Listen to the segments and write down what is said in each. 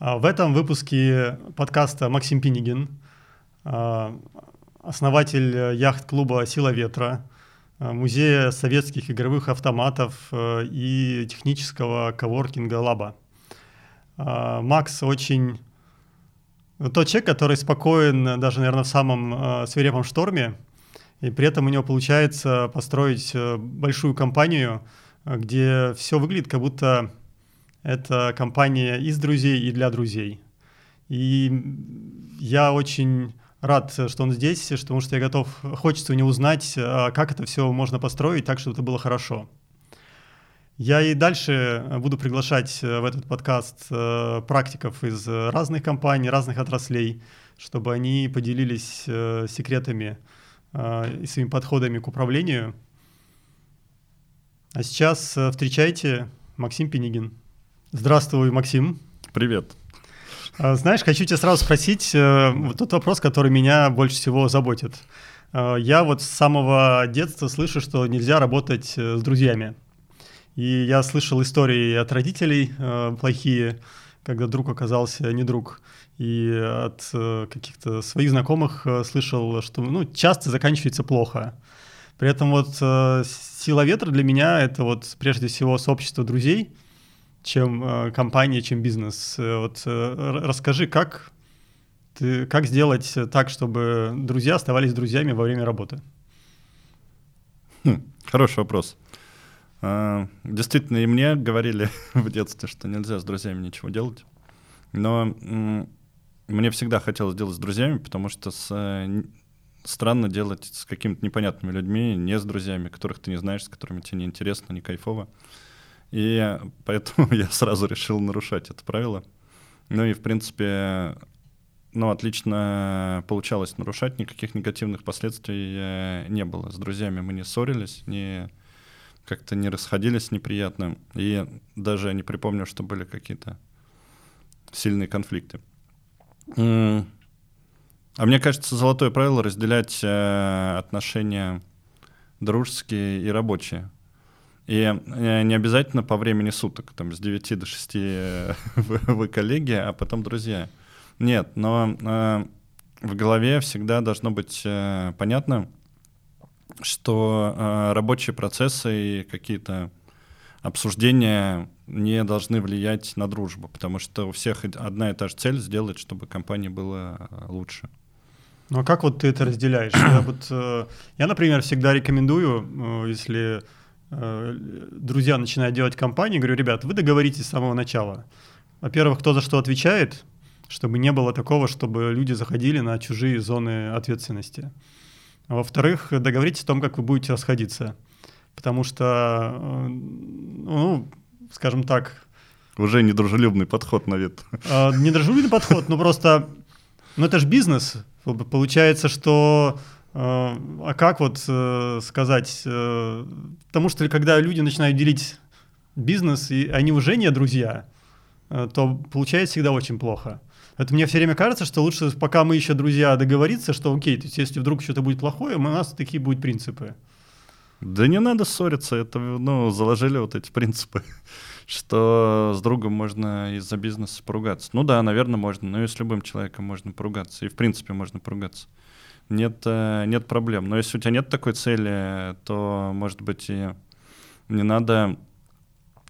А, в этом выпуске подкаста Максим Пинигин, а, основатель яхт-клуба «Сила ветра», а, музея советских игровых автоматов и технического коворкинга «Лаба». Макс очень... Тот человек, который спокоен даже, наверное, в самом свирепом шторме, и при этом у него получается построить большую компанию, где все выглядит как будто это компания из друзей и для друзей. И я очень рад, что он здесь, потому что я готов, хочется у него узнать, а, как это все можно построить так, чтобы это было хорошо. Я и дальше буду приглашать в этот подкаст э, практиков из разных компаний, разных отраслей, чтобы они поделились э, секретами э, и своими подходами к управлению. А сейчас встречайте Максим Пенигин. Здравствуй, Максим. Привет. А, знаешь, хочу тебя сразу спросить э, вот тот вопрос, который меня больше всего заботит. А, я вот с самого детства слышу, что нельзя работать э, с друзьями. И я слышал истории от родителей э, плохие, когда друг оказался не друг. И от каких-то своих знакомых слышал, что ну, часто заканчивается плохо. При этом вот сила ветра для меня это вот прежде всего сообщество друзей – чем э, компания, чем бизнес. Э, вот э, расскажи, как ты, как сделать так, чтобы друзья оставались друзьями во время работы? Хм, хороший вопрос. Действительно, и мне говорили в детстве, что нельзя с друзьями ничего делать. Но мне всегда хотелось делать с друзьями, потому что с, странно делать с какими-то непонятными людьми, не с друзьями, которых ты не знаешь, с которыми тебе не интересно, не кайфово. И поэтому я сразу решил нарушать это правило. Ну и, в принципе, ну, отлично получалось нарушать, никаких негативных последствий э, не было. С друзьями мы не ссорились, не как-то не расходились неприятно. И даже не припомню, что были какие-то сильные конфликты. А мне кажется, золотое правило разделять э, отношения дружеские и рабочие. И э, не обязательно по времени суток, там с 9 до 6 э, вы, коллеги, а потом друзья. Нет, но э, в голове всегда должно быть э, понятно, что э, рабочие процессы и какие-то обсуждения не должны влиять на дружбу, потому что у всех одна и та же цель сделать, чтобы компании было э, лучше. Ну а как вот ты это разделяешь? я, вот, я, например, всегда рекомендую, если друзья начинают делать компании, говорю, ребят, вы договоритесь с самого начала. Во-первых, кто за что отвечает, чтобы не было такого, чтобы люди заходили на чужие зоны ответственности. Во-вторых, договоритесь о том, как вы будете расходиться. Потому что, э, ну, скажем так... Уже недружелюбный подход на вид. Э, недружелюбный подход, ну просто... Ну это же бизнес. Получается, что а как вот э, сказать? Э, потому что когда люди начинают делить бизнес, и они уже не друзья, то получается всегда очень плохо. Это мне все время кажется, что лучше, пока мы еще друзья, договориться, что окей, то есть если вдруг что-то будет плохое, у нас такие будут принципы. Да не надо ссориться, это, ну, заложили вот эти принципы, что с другом можно из-за бизнеса поругаться. Ну да, наверное, можно, но и с любым человеком можно поругаться, и в принципе можно поругаться нет, э, нет проблем. Но если у тебя нет такой цели, то, может быть, и не надо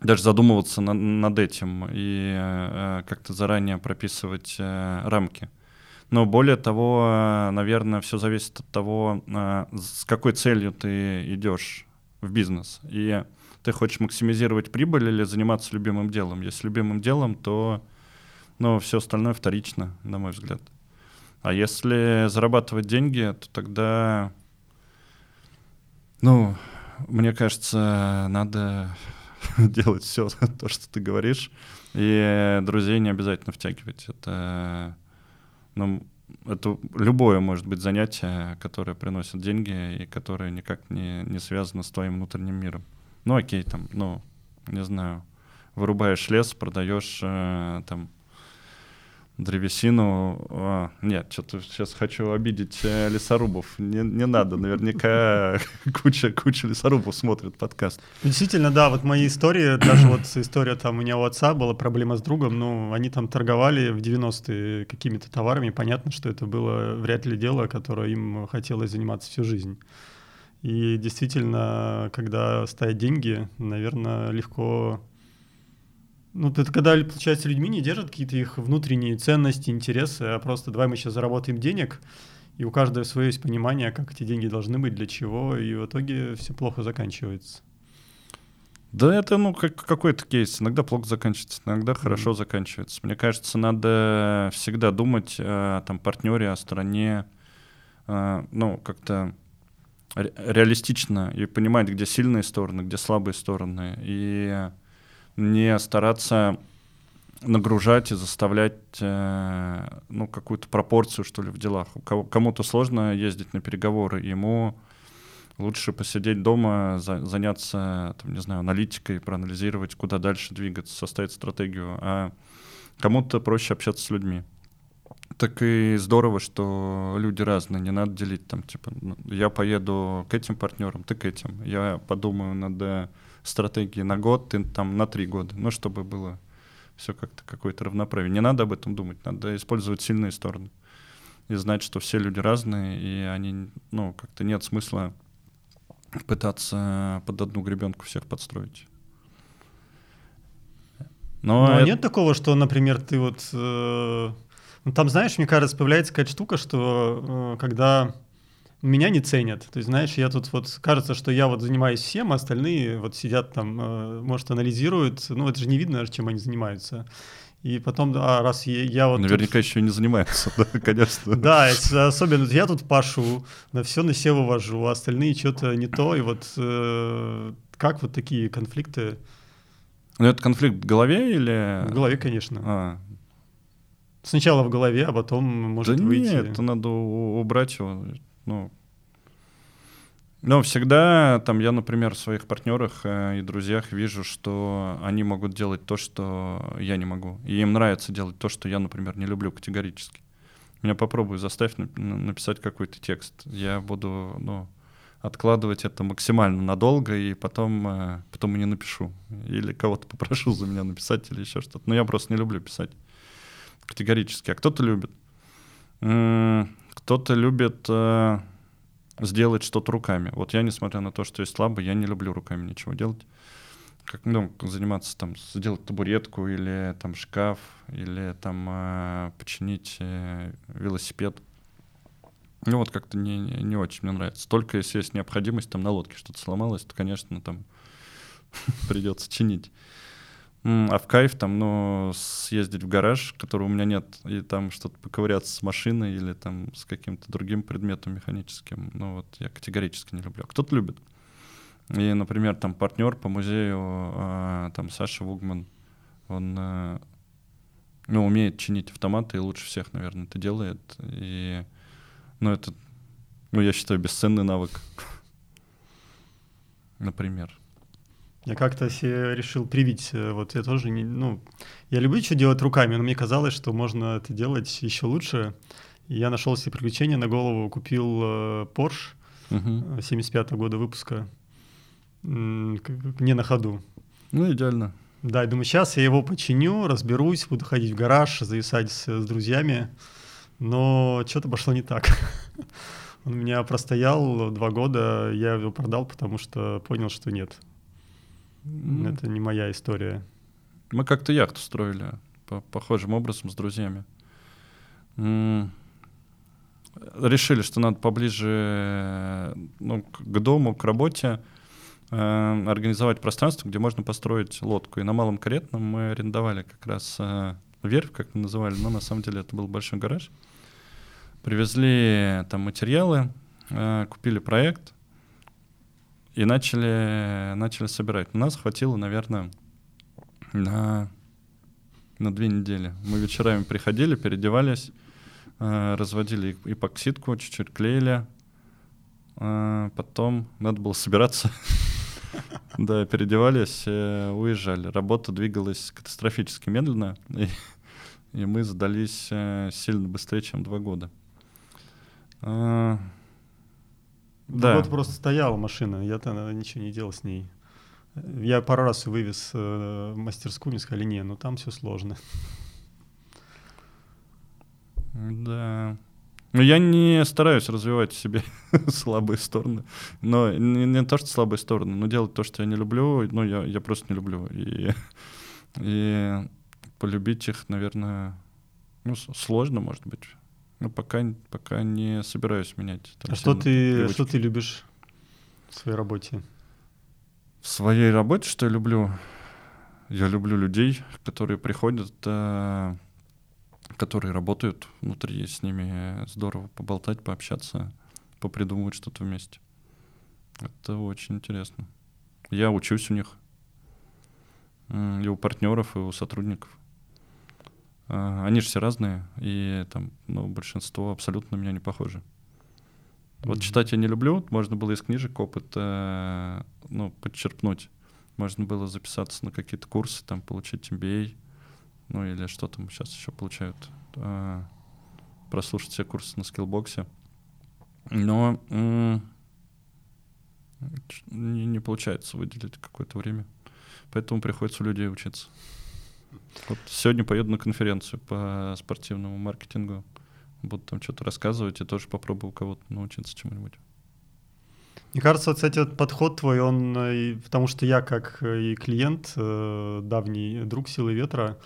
даже задумываться на, над этим и э, как-то заранее прописывать э, рамки. Но более того, наверное, все зависит от того, э, с какой целью ты идешь в бизнес. И ты хочешь максимизировать прибыль или заниматься любимым делом. Если любимым делом, то ну, все остальное вторично, на мой взгляд. А если зарабатывать деньги, то тогда, ну, мне кажется, надо делать все то, что ты говоришь, и друзей не обязательно втягивать. Это, ну, это любое может быть занятие, которое приносит деньги и которое никак не, не связано с твоим внутренним миром. Ну, окей, там, ну, не знаю, вырубаешь лес, продаешь э, там древесину. А, нет, что-то сейчас хочу обидеть э, лесорубов. Не, не надо, наверняка куча, куча лесорубов смотрит подкаст. Действительно, да, вот мои истории, даже вот история там у меня у отца была проблема с другом, ну, они там торговали в 90-е какими-то товарами, понятно, что это было вряд ли дело, которое им хотелось заниматься всю жизнь. И действительно, когда стоят деньги, наверное, легко ну, это когда, получается, людьми не держат какие-то их внутренние ценности, интересы, а просто давай мы сейчас заработаем денег, и у каждого свое есть понимание, как эти деньги должны быть, для чего, и в итоге все плохо заканчивается. Да это, ну, как какой-то кейс. Иногда плохо заканчивается, иногда mm-hmm. хорошо заканчивается. Мне кажется, надо всегда думать о там, партнере, о стороне, э, ну, как-то реалистично и понимать, где сильные стороны, где слабые стороны. И не стараться нагружать и заставлять э, ну, какую-то пропорцию, что ли, в делах. Кому-то сложно ездить на переговоры, ему лучше посидеть дома, за, заняться, там, не знаю, аналитикой, проанализировать, куда дальше двигаться, составить стратегию. А кому-то проще общаться с людьми. Так и здорово, что люди разные, не надо делить там, типа, ну, я поеду к этим партнерам, ты к этим. Я подумаю над стратегии на год, ты там на три года, ну, чтобы было все как-то какое-то равноправие. Не надо об этом думать, надо использовать сильные стороны и знать, что все люди разные, и они, ну, как-то нет смысла пытаться под одну гребенку всех подстроить. Но, Но это... нет такого, что, например, ты вот... Э, ну, там, знаешь, мне кажется, появляется какая-то штука, что э, когда меня не ценят. То есть, знаешь, я тут вот, кажется, что я вот занимаюсь всем, а остальные вот сидят там, э, может, анализируют. Ну, это же не видно, чем они занимаются. И потом, а раз я, я вот... Наверняка тут... еще не занимаются, да, конечно. Да, особенно я тут пашу, на все на все вывожу, а остальные что-то не то. И вот э, как вот такие конфликты... Ну, это конфликт в голове или... В голове, конечно. А. Сначала в голове, а потом может да выйти... нет, это надо убрать его ну, но всегда там я, например, в своих партнерах э, и друзьях вижу, что они могут делать то, что я не могу. И им нравится делать то, что я, например, не люблю категорически. Меня попробуй заставь написать какой-то текст. Я буду, ну, откладывать это максимально надолго, и потом, э, потом и не напишу. Или кого-то попрошу за меня написать, или еще что-то. Но я просто не люблю писать категорически. А кто-то любит. Кто-то любит э, сделать что-то руками. Вот я, несмотря на то, что я слабый, я не люблю руками ничего делать. Как, ну, заниматься там, сделать табуретку или там шкаф, или там э, починить э, велосипед. Ну вот как-то не, не, не очень мне нравится. Только если есть необходимость, там на лодке что-то сломалось, то, конечно, там придется чинить. А в кайф там, ну, съездить в гараж, которого у меня нет, и там что-то поковыряться с машиной или там с каким-то другим предметом механическим, ну вот я категорически не люблю. А кто-то любит. И, например, там партнер по музею, э, там Саша Вугман, он, э, ну, умеет чинить автоматы и лучше всех, наверное, это делает. И, ну, это, ну, я считаю, бесценный навык. Например. Я как-то себе решил привить, э, вот я тоже не, ну, я люблю что делать руками, но мне казалось, что можно это делать еще лучше. И я нашел себе приключение на голову, купил э, Porsche uh-huh. 75 -го года выпуска, не на ходу. Ну, идеально. Да, я думаю, сейчас я его починю, разберусь, буду ходить в гараж, зависать с, с друзьями, но что-то пошло не так. Он у меня простоял два года, я его продал, потому что понял, что нет, Mm. Это не моя история. Мы как-то яхту строили по похожим образом с друзьями. М решили, что надо поближе ну, к дому, к работе э, организовать пространство, где можно построить лодку. И на Малом Каретном мы арендовали как раз э, верфь, как мы называли, но на самом деле это был большой гараж. Привезли там материалы, э, купили проект, и начали, начали собирать. У нас хватило, наверное, на, на две недели. Мы вечерами приходили, переодевались, э, разводили эпоксидку, чуть-чуть клеили. Э, потом надо было собираться. Да, переодевались, э, уезжали. Работа двигалась катастрофически медленно. И, мы сдались э, сильно быстрее, чем два года. Да. Вот просто стояла машина, я-то ничего не делал с ней. Я пару раз вывез э, в мастерскую, мне сказали, не, ну там все сложно. Да. Ну, я не стараюсь развивать в себе слабые стороны. Но не, не то, что слабые стороны, но делать то, что я не люблю, ну, я, я просто не люблю. И, и полюбить их, наверное, ну, сложно, может быть. Но пока, пока не собираюсь менять. А что ты, что ты любишь в своей работе? В своей работе, что я люблю? Я люблю людей, которые приходят, э, которые работают внутри, с ними здорово поболтать, пообщаться, попридумывать что-то вместе. Это очень интересно. Я учусь у них, и у партнеров, и у сотрудников. А, они же все разные, и там, ну, большинство абсолютно на меня не похожи. Вот читать я не люблю, можно было из книжек опыт, э, ну, подчерпнуть. Можно было записаться на какие-то курсы, там, получить MBA, ну, или что там сейчас еще получают, э, прослушать все курсы на скиллбоксе. Но э, не, не получается выделить какое-то время. Поэтому приходится у людей учиться. Вот сегодня поеду на конференцию по спортивному маркетингу. Буду там что-то рассказывать и тоже попробую у кого-то научиться чему-нибудь. Мне кажется, вот, кстати, этот подход твой, он, э, потому что я как э, и клиент, э, давний друг Силы Ветра,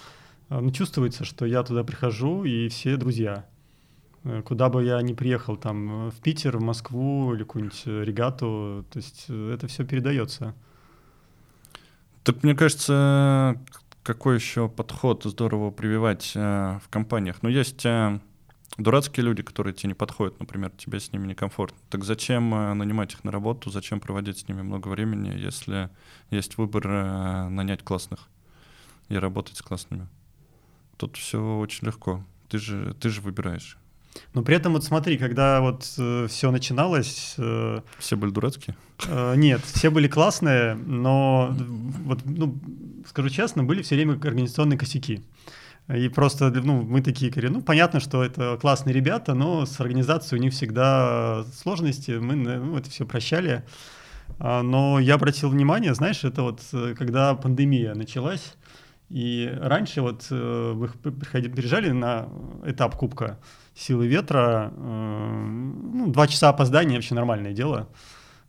ну, чувствуется, что я туда прихожу, и все друзья. Куда бы я ни приехал, там, в Питер, в Москву или какую-нибудь регату, то есть это все передается. Так мне кажется, какой еще подход здорово прививать э, в компаниях? Ну, есть э, дурацкие люди, которые тебе не подходят, например, тебе с ними некомфортно. Так зачем э, нанимать их на работу, зачем проводить с ними много времени, если есть выбор э, нанять классных и работать с классными? Тут все очень легко. Ты же, ты же выбираешь. Но при этом вот смотри, когда вот э, все начиналось... Э, все были дурацкие? Э, нет, все были классные, но вот, ну, скажу честно, были все время организационные косяки. И просто, ну, мы такие говорим, ну, понятно, что это классные ребята, но с организацией у них всегда сложности, мы ну, это все прощали. А, но я обратил внимание, знаешь, это вот э, когда пандемия началась, и раньше вот э, вы приходили, приезжали на этап кубка силы ветра, э, ну, два часа опоздания вообще нормальное дело,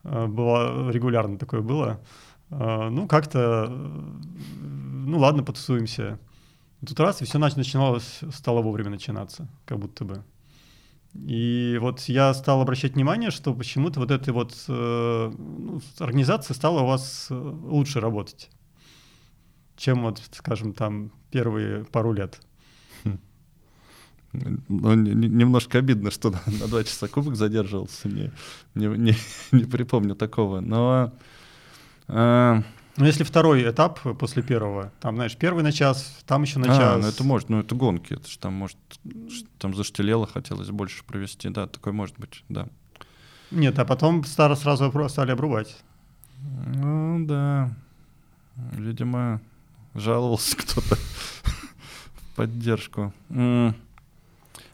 было регулярно такое было. Ну, как-то, ну ладно, потусуемся. Тут раз, и все начиналось, стало вовремя начинаться, как будто бы. И вот я стал обращать внимание, что почему-то вот эта вот э, ну, организация стала у вас лучше работать чем вот, скажем, там первые пару лет. Ну, немножко обидно, что на, два часа кубок задерживался. Не, не, не, не припомню такого. Но э... Ну, если второй этап после первого, там, знаешь, первый на час, там еще на а, час. ну это может, ну это гонки, это же там может, там заштелело, хотелось больше провести, да, такое может быть, да. Нет, а потом старо сразу стали обрубать. Ну да, видимо, жаловался кто-то в поддержку.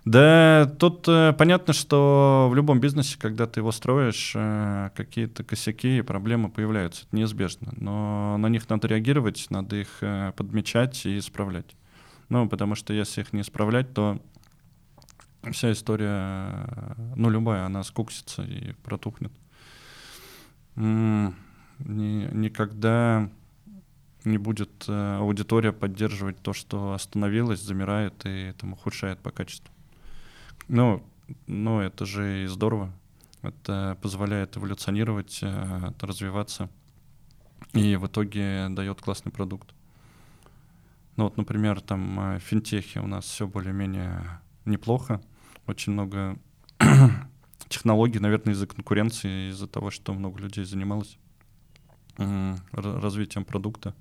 Да, тут э, понятно, что в любом бизнесе, когда ты его строишь, э, какие-то косяки и проблемы появляются. Это неизбежно. Но на них надо реагировать, надо их э, подмечать и исправлять. Ну, потому что если их не исправлять, то вся история, ну, любая, она скуксится и протухнет. Ни, никогда не будет э, аудитория поддерживать то, что остановилось, замирает и там ухудшает по качеству. Ну, ну это же и здорово. Это позволяет эволюционировать, э, развиваться и в итоге дает классный продукт. Ну вот, например, там э, в финтехе у нас все более-менее неплохо. Очень много технологий, наверное, из-за конкуренции, из-за того, что много людей занималось развитием продукта.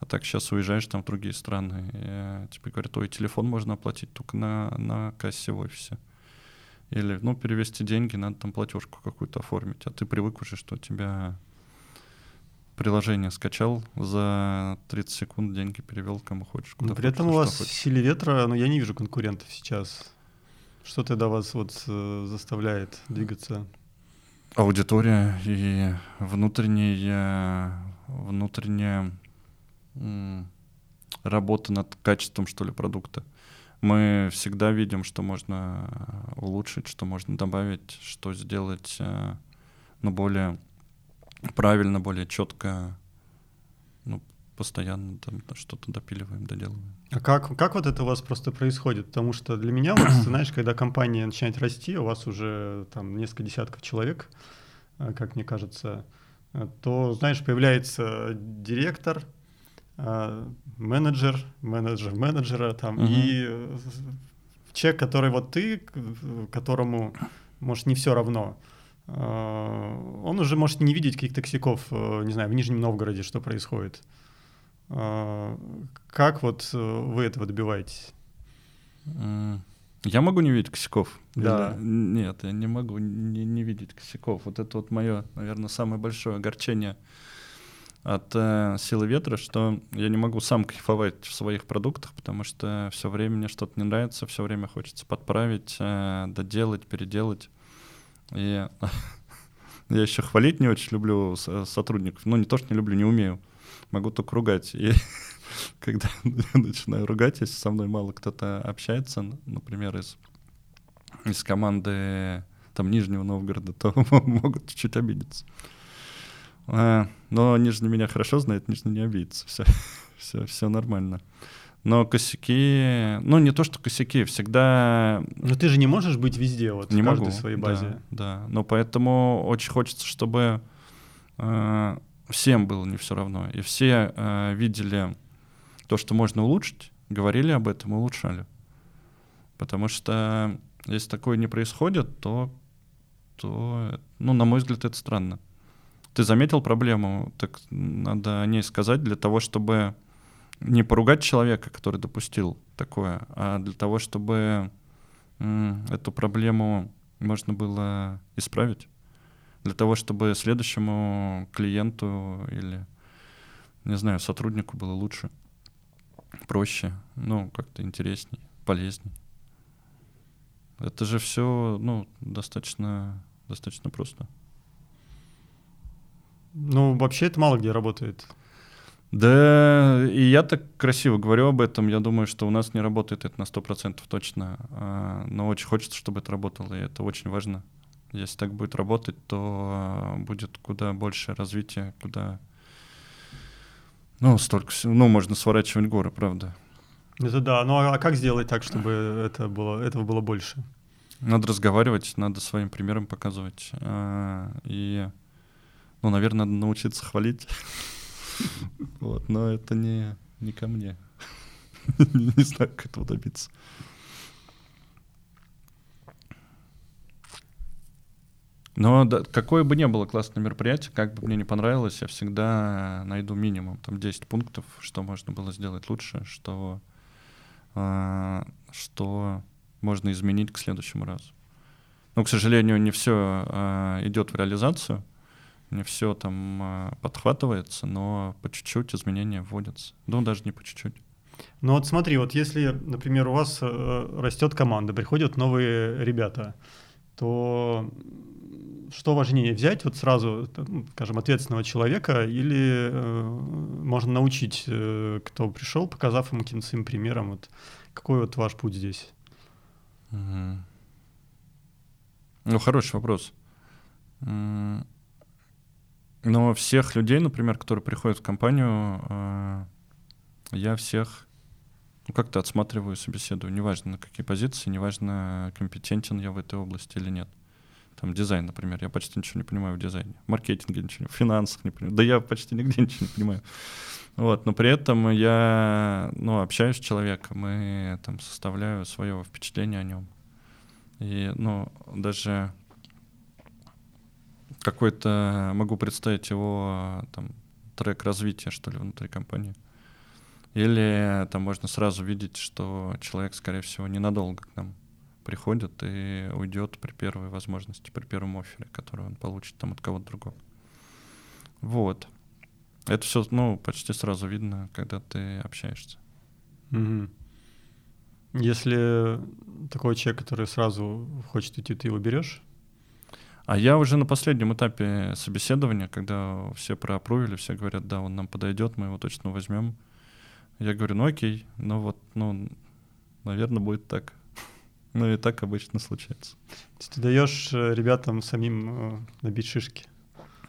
А так сейчас уезжаешь там в другие страны, и тебе говорят, ой, телефон можно оплатить только на, на кассе в офисе. Или, ну, перевести деньги, надо там платежку какую-то оформить. А ты привык уже, что у тебя приложение скачал, за 30 секунд деньги перевел кому хочешь. Куда при этом у вас в силе ветра, но я не вижу конкурентов сейчас. Что тогда вас вот э, заставляет двигаться? Аудитория и внутренняя, внутренняя работа над качеством, что ли, продукта. Мы всегда видим, что можно улучшить, что можно добавить, что сделать э, ну, более правильно, более четко, ну, постоянно там что-то допиливаем, доделываем. А как, как вот это у вас просто происходит? Потому что для меня, вот, знаешь, когда компания начинает расти, у вас уже там несколько десятков человек, э, как мне кажется, э, то, знаешь, появляется директор, менеджер, менеджер менеджера, там, угу. и человек, который вот ты, которому, может, не все равно, он уже может не видеть каких-то косяков, не знаю, в Нижнем Новгороде, что происходит. А, как вот э, вы этого добиваетесь? Я могу не видеть косяков? Да. Или... Нет, я не могу не, не видеть косяков. Вот это вот мое, наверное, самое большое огорчение от э, силы ветра, что я не могу сам кайфовать в своих продуктах, потому что все время мне что-то не нравится, все время хочется подправить, э, доделать, переделать. И я еще хвалить не очень люблю сотрудников. Ну, не то, что не люблю, не умею могу только ругать. И когда я начинаю ругать, если со мной мало кто-то общается, например, из, из команды там Нижнего Новгорода, то могут чуть-чуть обидеться. А, но Нижний меня хорошо знает, Нижний не обидится. Все, все, все нормально. Но косяки, ну не то, что косяки, всегда... Но ты же не можешь быть везде, вот не в каждой могу, своей базе. Да, да, но поэтому очень хочется, чтобы э, всем было не все равно. И все э, видели то, что можно улучшить, говорили об этом и улучшали. Потому что если такое не происходит, то, то ну, на мой взгляд, это странно. Ты заметил проблему, так надо о ней сказать для того, чтобы не поругать человека, который допустил такое, а для того, чтобы эту проблему можно было исправить для того, чтобы следующему клиенту или, не знаю, сотруднику было лучше, проще, ну, как-то интересней, полезней. Это же все, ну, достаточно, достаточно просто. Ну, вообще это мало где работает. Да, и я так красиво говорю об этом. Я думаю, что у нас не работает это на 100% точно. А, но очень хочется, чтобы это работало, и это очень важно. Если так будет работать, то будет куда больше развития, куда... Ну, столько... Ну, можно сворачивать горы, правда. Это да. Ну, а как сделать так, чтобы это было, этого было больше? Надо разговаривать, надо своим примером показывать. А, и, ну, наверное, надо научиться хвалить. Вот, но это не, не ко мне. Не знаю, как этого добиться. Но да, какое бы ни было классное мероприятие, как бы мне не понравилось, я всегда найду минимум, там 10 пунктов, что можно было сделать лучше, что, э, что можно изменить к следующему разу. Но, к сожалению, не все э, идет в реализацию, не все там э, подхватывается, но по чуть-чуть изменения вводятся. Ну, даже не по чуть-чуть. Ну вот смотри, вот если, например, у вас э, растет команда, приходят новые ребята, то что важнее, взять вот сразу, скажем, ответственного человека или э, можно научить, э, кто пришел, показав ему своим примером, вот какой вот ваш путь здесь? Угу. Ну, хороший вопрос. Но всех людей, например, которые приходят в компанию, э, я всех ну, как-то отсматриваю, собеседую. Неважно, на какие позиции, неважно, компетентен я в этой области или нет. Там дизайн, например, я почти ничего не понимаю в дизайне. Маркетинге ничего, в финансах не понимаю. Да я почти нигде ничего не понимаю. Вот, но при этом я, ну, общаюсь с человеком и там составляю свое впечатление о нем. И, ну, даже какой-то, могу представить его там трек развития, что ли, внутри компании. Или там можно сразу видеть, что человек, скорее всего, ненадолго к нам приходит и уйдет при первой возможности, при первом офере, который он получит там от кого-то другого. Вот. Это все, ну, почти сразу видно, когда ты общаешься. Угу. Если такой человек, который сразу хочет идти, ты его берешь? А я уже на последнем этапе собеседования, когда все проапрувили, все говорят, да, он нам подойдет, мы его точно возьмем. Я говорю, ну окей, ну вот, ну, наверное, будет так. Ну и так обычно случается. То есть ты даешь э, ребятам самим э, набить шишки?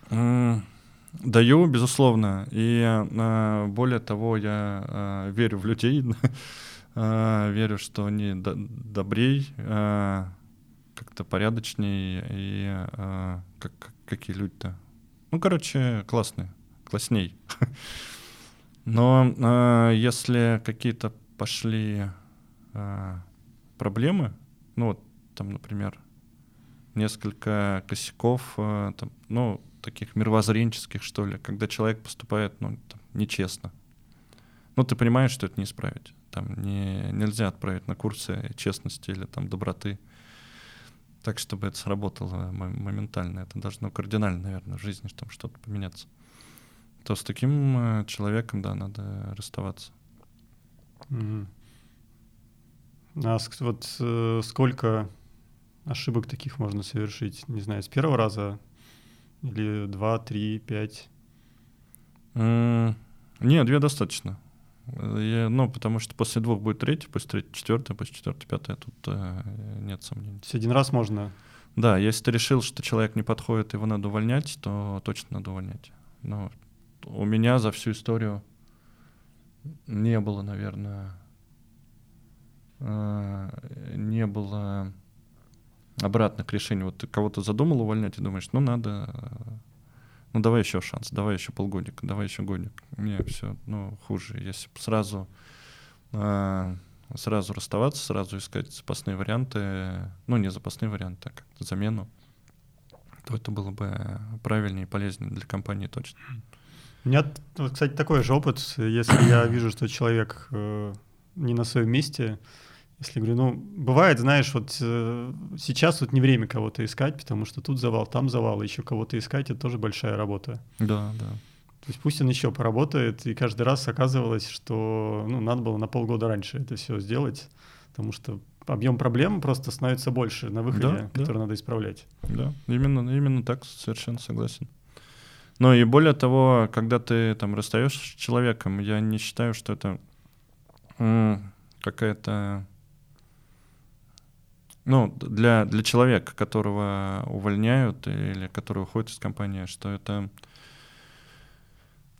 Даю, безусловно. И э, более того, я верю в людей, верю, что они добрей, как-то порядочней и как, какие люди-то. Ну, короче, классные, классней. Но если какие-то пошли проблемы, ну вот там, например, несколько косяков, э, там, ну, таких мировоззренческих, что ли, когда человек поступает, ну, там, нечестно. Ну, ты понимаешь, что это не исправить. Там не, нельзя отправить на курсы честности или там доброты так, чтобы это сработало моментально. Это должно кардинально, наверное, в жизни там что-то поменяться. То с таким э, человеком, да, надо расставаться. А вот э, сколько ошибок таких можно совершить? Не знаю, с первого раза или два, три, пять? Нет, две достаточно. Я, ну, потому что после двух будет третий, после третьего четвертый, после четвертый пятый, тут э, нет сомнений. Есть один раз можно? Да, если ты решил, что человек не подходит, его надо увольнять, то точно надо увольнять. Но у меня за всю историю не было, наверное, э, не было обратных решений. Вот ты кого-то задумал увольнять и думаешь, ну надо, э, ну давай еще шанс, давай еще полгодика, давай еще годик. Не, все, ну хуже. Если сразу э, сразу расставаться, сразу искать запасные варианты, ну не запасные варианты, а как замену, то это было бы правильнее и полезнее для компании точно. У меня, вот, кстати, такой же опыт. Если я вижу, что человек э, не на своем месте, если говорю, ну, бывает, знаешь, вот э, сейчас вот не время кого-то искать, потому что тут завал, там завал, еще кого-то искать, это тоже большая работа. Да, да. То есть пусть он еще поработает, и каждый раз оказывалось, что ну, надо было на полгода раньше это все сделать, потому что объем проблем просто становится больше на выходе, да, который да. надо исправлять. Да, именно, именно так, совершенно согласен. Ну и более того, когда ты там расстаешься с человеком, я не считаю, что это какая-то ну, для, для человека, которого увольняют или который уходит из компании, что это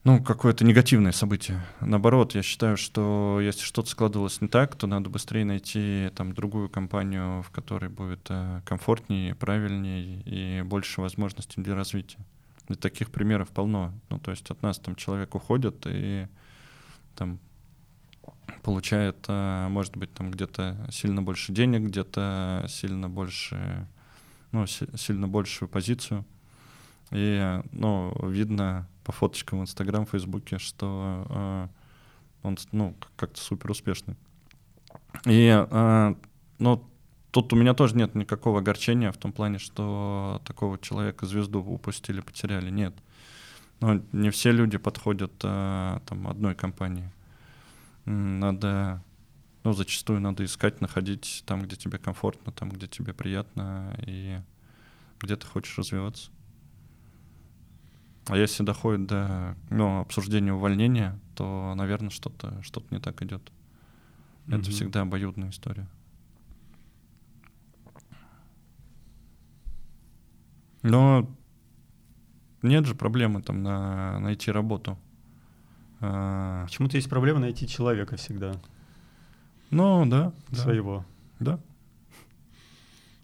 ну, какое-то негативное событие. Наоборот, я считаю, что если что-то складывалось не так, то надо быстрее найти там другую компанию, в которой будет э, комфортнее, правильнее и больше возможностей для развития. И таких примеров полно. Ну, то есть от нас там человек уходит и там получает, э, может быть, там где-то сильно больше денег, где-то сильно больше, ну, сильно большую позицию. И, ну, видно по фоточкам в Инстаграм, Фейсбуке, что э, он, ну, как-то супер успешный. И, э, ну, тут у меня тоже нет никакого огорчения в том плане, что такого человека звезду упустили, потеряли. Нет. Но не все люди подходят э, там одной компании надо, ну, зачастую надо искать, находить там, где тебе комфортно, там, где тебе приятно и где ты хочешь развиваться. А если доходит до ну, обсуждения увольнения, то, наверное, что-то что не так идет. Mm-hmm. Это всегда обоюдная история. Но нет же проблемы там на, найти работу. А... Почему-то есть проблема найти человека всегда. Ну, да. Своего. Да.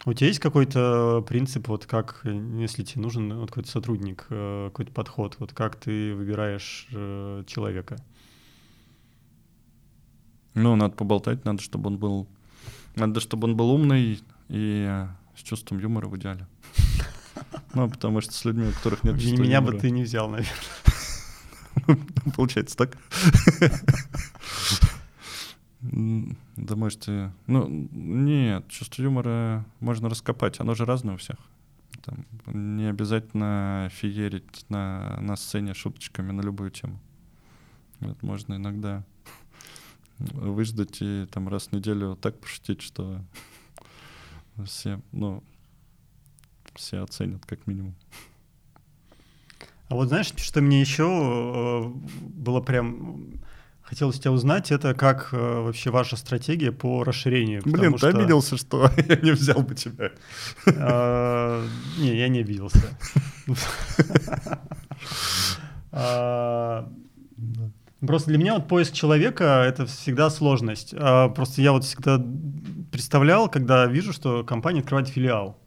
У тебя есть какой-то принцип, вот как, если тебе нужен вот какой-то сотрудник, э, какой-то подход, вот как ты выбираешь э, человека? Ну, надо поболтать, надо, чтобы он был, надо, чтобы он был умный и с чувством юмора в идеале. Ну, потому что с людьми, у которых нет чувства Меня бы ты не взял, наверное. Получается так. Да можете... Ну, нет, чувство юмора можно раскопать. Оно же разное у всех. там, не обязательно феерить на, на сцене шуточками на любую тему. Вот можно иногда выждать и там раз в неделю так пошутить, что все, ну, все оценят как минимум. А вот знаешь, что мне еще э, было прям хотелось тебя узнать, это как э, вообще ваша стратегия по расширению? Блин, ты что... обиделся, что я не взял бы тебя? А, не, я не обиделся. А, просто для меня вот поиск человека — это всегда сложность. А, просто я вот всегда представлял, когда вижу, что компания открывает филиал.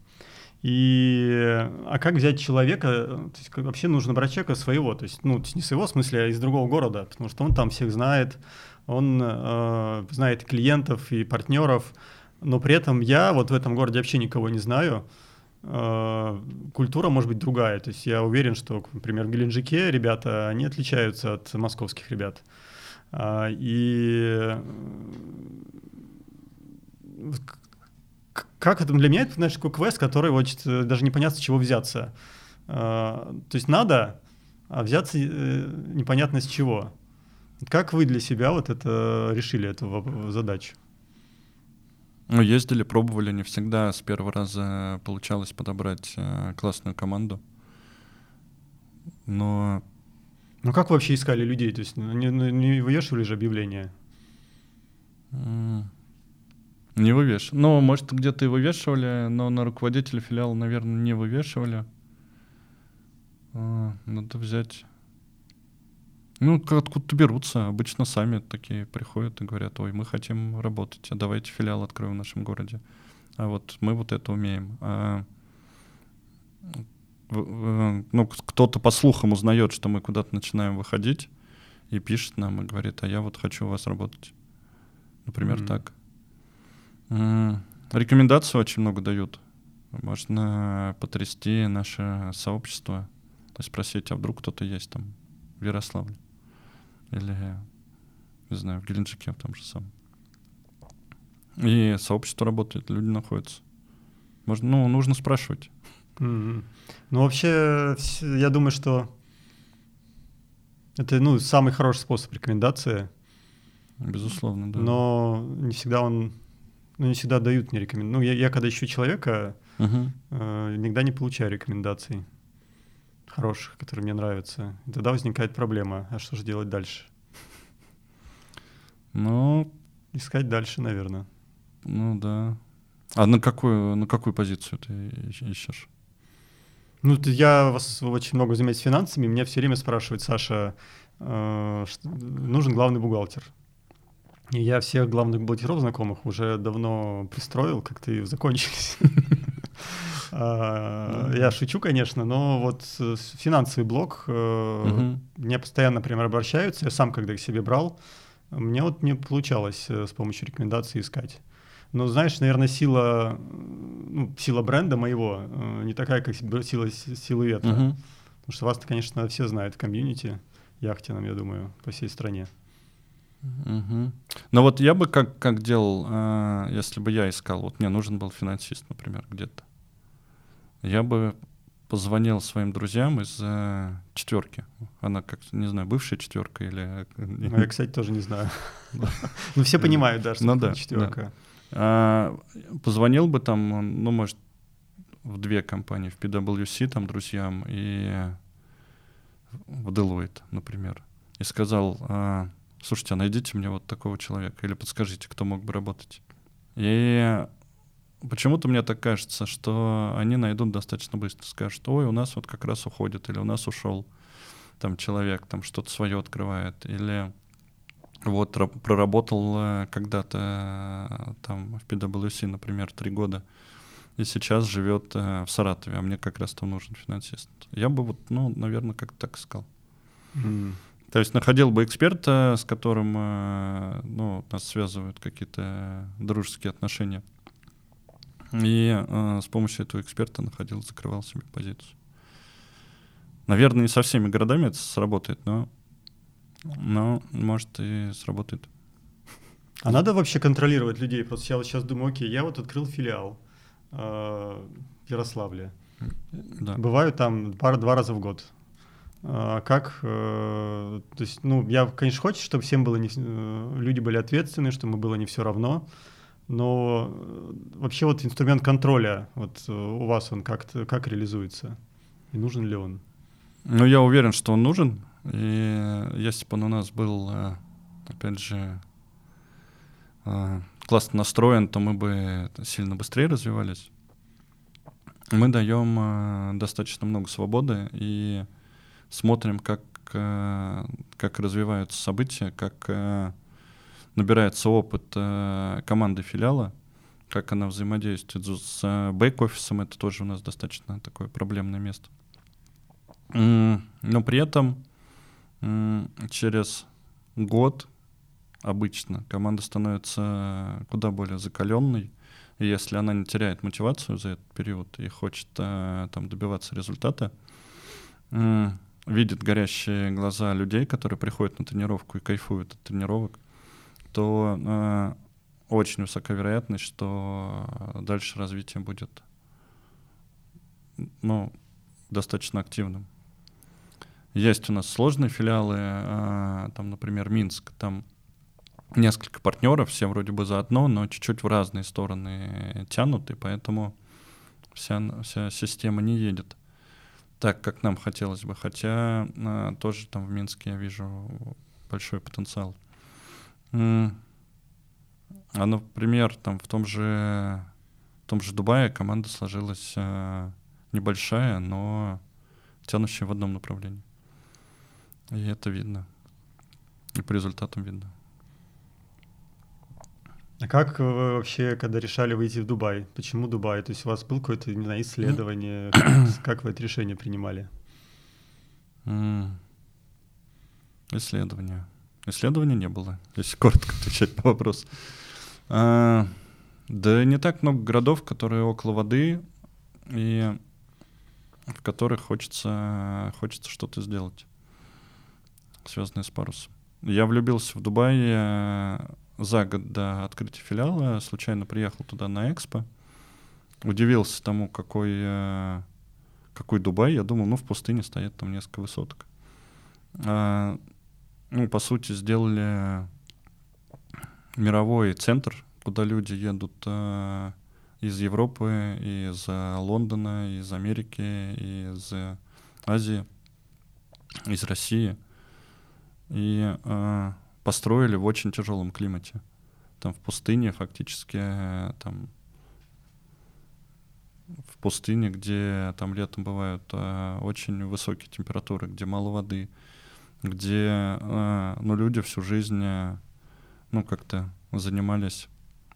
И, а как взять человека, то есть вообще нужно брать человека своего, то есть, ну, не своего в смысле, а из другого города, потому что он там всех знает, он э, знает клиентов и партнеров, но при этом я вот в этом городе вообще никого не знаю, э, культура может быть другая, то есть я уверен, что, например, в Геленджике ребята, они отличаются от московских ребят, э, и как это для меня это, знаешь, такой квест, который вот э, даже непонятно с чего взяться. А, то есть надо, а взяться э, непонятно с чего. Как вы для себя вот это решили, эту задачу? Ну, ездили, пробовали, не всегда с первого раза получалось подобрать э, классную команду. Но... Ну как вообще искали людей? То есть ну, не, ну, не вывешивали же объявления? Не вывешивали. Ну, может, где-то и вывешивали, но на руководителя филиала, наверное, не вывешивали. А, надо взять. Ну, откуда-то берутся. Обычно сами такие приходят и говорят, ой, мы хотим работать, а давайте филиал откроем в нашем городе. А вот мы вот это умеем. А, ну, кто-то по слухам узнает, что мы куда-то начинаем выходить и пишет нам и говорит, а я вот хочу у вас работать. Например, mm-hmm. так. Рекомендации очень много дают. Можно потрясти наше сообщество, то есть спросить, а вдруг кто-то есть там в Ярославле или, не знаю, в Геленджике в том же самом. И сообщество работает, люди находятся. Можно, ну, нужно спрашивать. Mm-hmm. Ну, вообще, я думаю, что это, ну, самый хороший способ рекомендации. Безусловно, да. Но не всегда он ну, не всегда дают мне рекомендации. Ну, я, я когда ищу человека, uh-huh. э, иногда не получаю рекомендаций хороших, которые мне нравятся. И тогда возникает проблема. А что же делать дальше? Ну... Искать дальше, наверное. Ну да. А на какую, на какую позицию ты ищешь? Ну, я вас очень много занимаюсь финансами, меня все время спрашивают, Саша, э, нужен главный бухгалтер. Я всех главных бухгалтеров знакомых уже давно пристроил, как-то и закончились. А, я шучу, конечно, но вот финансовый блок, э, мне постоянно, например, обращаются, я сам, когда их себе брал, мне вот не получалось э, с помощью рекомендаций искать. Но знаешь, наверное, сила, ну, сила бренда моего э, не такая, как сила силы ветра. Потому что вас, конечно, все знают в комьюнити, яхтином, я думаю, по всей стране. Угу. Ну вот я бы как, как делал, э, если бы я искал, вот мне нужен был финансист, например, где-то. Я бы позвонил своим друзьям из э, четверки. Она как, не знаю, бывшая четверка или... Ну, я, кстати, тоже не знаю. Ну, все понимают, да, что ну, да, четверка. А, позвонил бы там, ну, может, в две компании, в PwC, там, друзьям, и в Deloitte, например, и сказал, а, слушайте, а найдите мне вот такого человека или подскажите, кто мог бы работать. И почему-то мне так кажется, что они найдут достаточно быстро, скажут, ой, у нас вот как раз уходит, или у нас ушел там человек, там что-то свое открывает, или вот проработал э, когда-то э, там в PwC, например, три года, и сейчас живет э, в Саратове, а мне как раз там нужен финансист. Я бы вот, ну, наверное, как так сказал. Mm. То есть находил бы эксперта, с которым э, ну, нас связывают какие-то дружеские отношения. И э, с помощью этого эксперта находил, закрывал себе позицию. Наверное, не со всеми городами это сработает, но, но может и сработает. А надо вообще контролировать людей? Просто я вот сейчас думаю, окей, я вот открыл филиал э, в Ярославле. Да. Бывают там пара-два раза в год. А как, э, то есть, ну, я, конечно, хочу, чтобы всем было не, э, люди были ответственны, чтобы было не все равно, но э, вообще вот инструмент контроля, вот у вас он как как реализуется? И нужен ли он? Ну, я уверен, что он нужен. И если бы он у нас был, опять же, классно настроен, то мы бы сильно быстрее развивались. Мы даем достаточно много свободы и смотрим, как, как развиваются события, как набирается опыт э, команды филиала, как она взаимодействует с э, бэк-офисом, это тоже у нас достаточно такое проблемное место. Но при этом через год обычно команда становится куда более закаленной, и если она не теряет мотивацию за этот период и хочет э, там добиваться результата, видит горящие глаза людей, которые приходят на тренировку и кайфуют от тренировок, то э, очень высока вероятность, что дальше развитие будет ну, достаточно активным. Есть у нас сложные филиалы, э, там, например, Минск, там несколько партнеров, все вроде бы заодно, но чуть-чуть в разные стороны тянут, и поэтому вся, вся система не едет так, как нам хотелось бы. Хотя э, тоже там в Минске я вижу большой потенциал. А, например, там в том же, в том же Дубае команда сложилась э, небольшая, но тянущая в одном направлении. И это видно. И по результатам видно. А как вы вообще, когда решали выйти в Дубай? Почему Дубай? То есть у вас было какое-то, не знаю, исследование? как вы это решение принимали? Исследование. Исследования не было, если коротко отвечать на вопрос. А, да не так много городов, которые около воды и в которых хочется, хочется что-то сделать, связанное с парусом. Я влюбился в Дубай э, за год до открытия филиала, случайно приехал туда на экспо, удивился тому, какой, э, какой Дубай. Я думал, ну, в пустыне стоят там несколько высоток. А, ну, по сути, сделали мировой центр, куда люди едут э, из Европы, из Лондона, из Америки, из Азии, из России. И э, построили в очень тяжелом климате. Там в пустыне фактически, э, там в пустыне, где там летом бывают э, очень высокие температуры, где мало воды, где э, ну, люди всю жизнь э, ну, как-то занимались.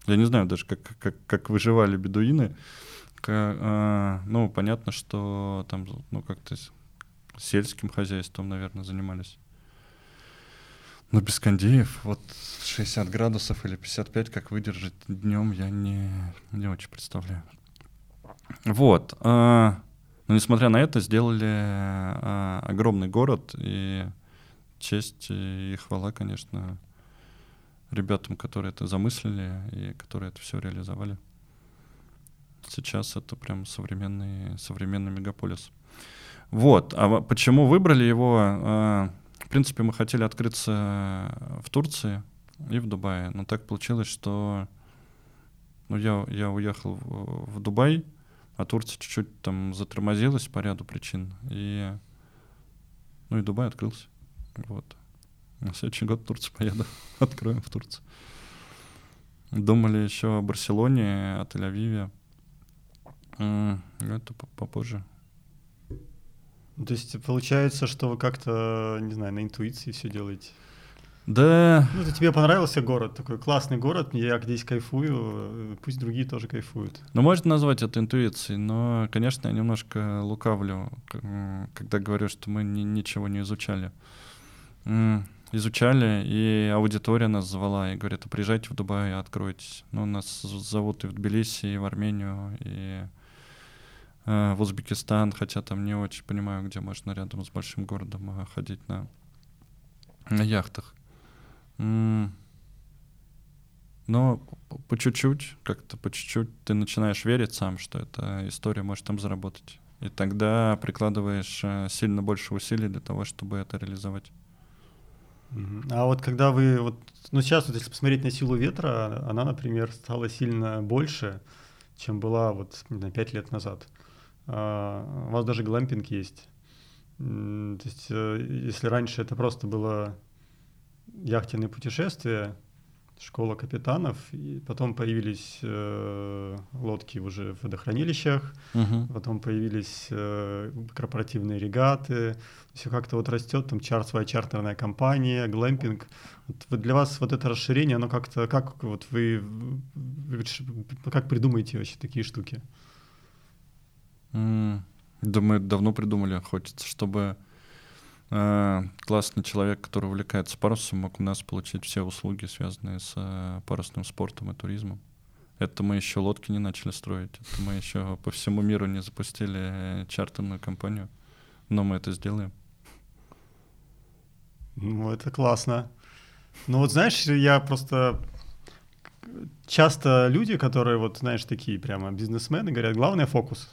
Я не знаю даже, как, как, как выживали бедуины. Как, э, ну, понятно, что там, ну, как-то сельским хозяйством, наверное, занимались. Но без кондеев, вот 60 градусов или 55, как выдержать днем, я не, не очень представляю. Вот. Э, но несмотря на это, сделали э, огромный город, и честь и хвала, конечно, ребятам, которые это замыслили и которые это все реализовали. Сейчас это прям современный, современный мегаполис. Вот. А почему выбрали его? В принципе, мы хотели открыться в Турции и в Дубае. Но так получилось, что ну, я, я уехал в, в Дубай, а Турция чуть-чуть там затормозилась по ряду причин. И, ну и Дубай открылся. Вот. На следующий год в Турцию поеду. Откроем в Турцию. Думали еще о Барселоне, о Тель-Авиве. Это попозже. То есть получается, что вы как-то, не знаю, на интуиции все делаете? Да. Ну, это тебе понравился город, такой классный город, я здесь кайфую, пусть другие тоже кайфуют. Ну, можно назвать это интуицией, но, конечно, я немножко лукавлю, когда говорю, что мы ни, ничего не изучали изучали, и аудитория нас звала и говорит, приезжайте в Дубай, откройтесь. Ну, нас зовут и в Тбилиси, и в Армению, и э, в Узбекистан, хотя там не очень понимаю, где можно рядом с большим городом э, ходить на, на яхтах. Но по чуть-чуть, как-то по чуть-чуть ты начинаешь верить сам, что эта история может там заработать. И тогда прикладываешь э, сильно больше усилий для того, чтобы это реализовать. А вот когда вы, вот, ну сейчас вот если посмотреть на силу ветра, она, например, стала сильно больше, чем была вот 5 лет назад. У вас даже глампинг есть. То есть э, если раньше это просто было яхтенные путешествия, школа капитанов, и потом появились э, лодки уже в водохранилищах, Мгм. потом появились э, корпоративные регаты, все как-то вот растет, там чар, своя чартерная компания, глэмпинг. Вот для вас вот это расширение, оно как-то, как вот вы, как придумаете вообще такие штуки? Да мы давно придумали, хочется, чтобы э, классный человек, который увлекается парусом, мог у нас получить все услуги, связанные с э, парусным спортом и туризмом. Это мы еще лодки не начали строить, это мы еще по всему миру не запустили э, чартерную компанию, но мы это сделаем. Ну, это классно. Ну вот знаешь, я просто часто люди, которые вот, знаешь, такие прямо бизнесмены, говорят, главное фокус.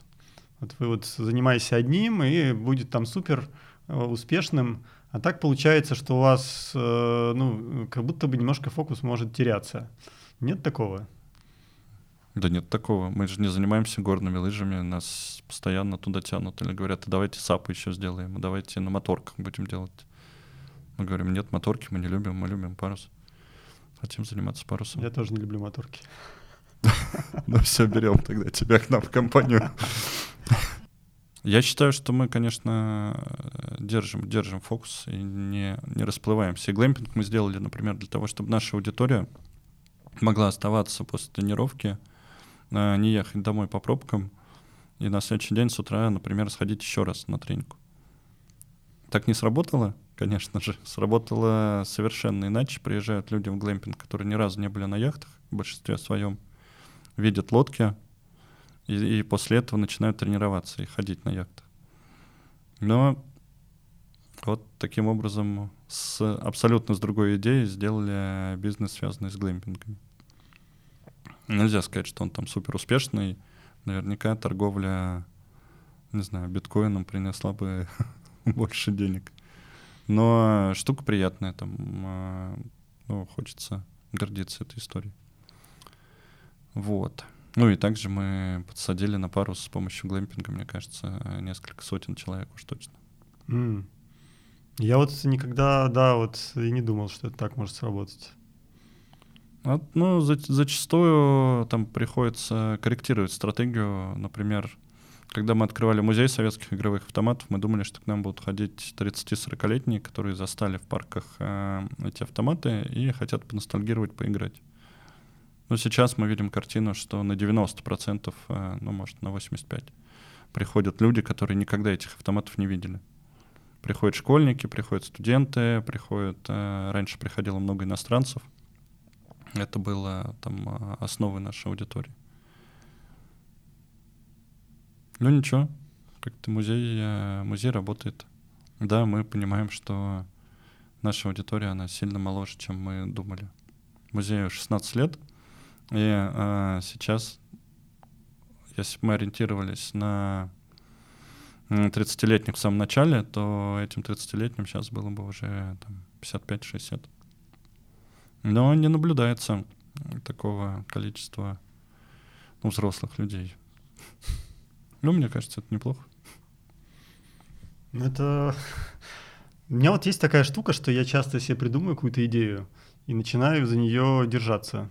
Вот вы вот занимаетесь одним, и будет там супер э, успешным. А так получается, что у вас, э, ну, как будто бы немножко фокус может теряться. Нет такого? Да нет такого. Мы же не занимаемся горными лыжами, нас постоянно туда тянут. Или говорят, а давайте сапы еще сделаем, а давайте на моторках будем делать. Мы говорим, нет, моторки мы не любим, мы любим парус. Хотим заниматься парусом. Я тоже не люблю моторки. Ну все, берем тогда тебя к нам в компанию. Я считаю, что мы, конечно, держим, держим фокус и не, не расплываемся. И глэмпинг мы сделали, например, для того, чтобы наша аудитория могла оставаться после тренировки, а, не ехать домой по пробкам, и на следующий день с утра, например, сходить еще раз на тренинг. Так не сработало, конечно же. Сработало совершенно иначе. Приезжают люди в глэмпинг, которые ни разу не были на яхтах, в большинстве своем, видят лодки, и, и после этого начинают тренироваться и ходить на яхтах. Но вот таким образом с абсолютно с другой идеей сделали бизнес, связанный с глэмпингами. Нельзя сказать, что он там супер успешный. Наверняка торговля, не знаю, биткоином принесла бы больше денег. Но штука приятная, там, а, ну, хочется гордиться этой историей. Вот. Ну и также мы подсадили на парус с помощью глэмпинга, мне кажется, несколько сотен человек уж точно. М. Я вот никогда, да, вот и не думал, что это так может сработать. Вот, ну, за- зачастую там приходится корректировать стратегию. Например, когда мы открывали музей советских игровых автоматов, мы думали, что к нам будут ходить 30-40-летние, которые застали в парках э, эти автоматы и хотят поностальгировать, поиграть. Но сейчас мы видим картину, что на 90%, э, ну, может, на 85% приходят люди, которые никогда этих автоматов не видели. Приходят школьники, приходят студенты, приходят... э, раньше приходило много иностранцев. Это было там а, основой нашей аудитории. Ну ничего, как-то музей, э, музей работает. Да, мы понимаем, что наша аудитория, она сильно моложе, чем мы думали. Музею 16 лет, и э, сейчас, если бы мы ориентировались на м, 30-летних в самом начале, то этим 30-летним сейчас было бы уже там, 55-60. Но не наблюдается такого количества ну, взрослых людей. Ну, мне кажется, это неплохо. Ну, Это... У меня вот есть такая штука, что я часто себе придумаю какую-то идею и начинаю за нее держаться.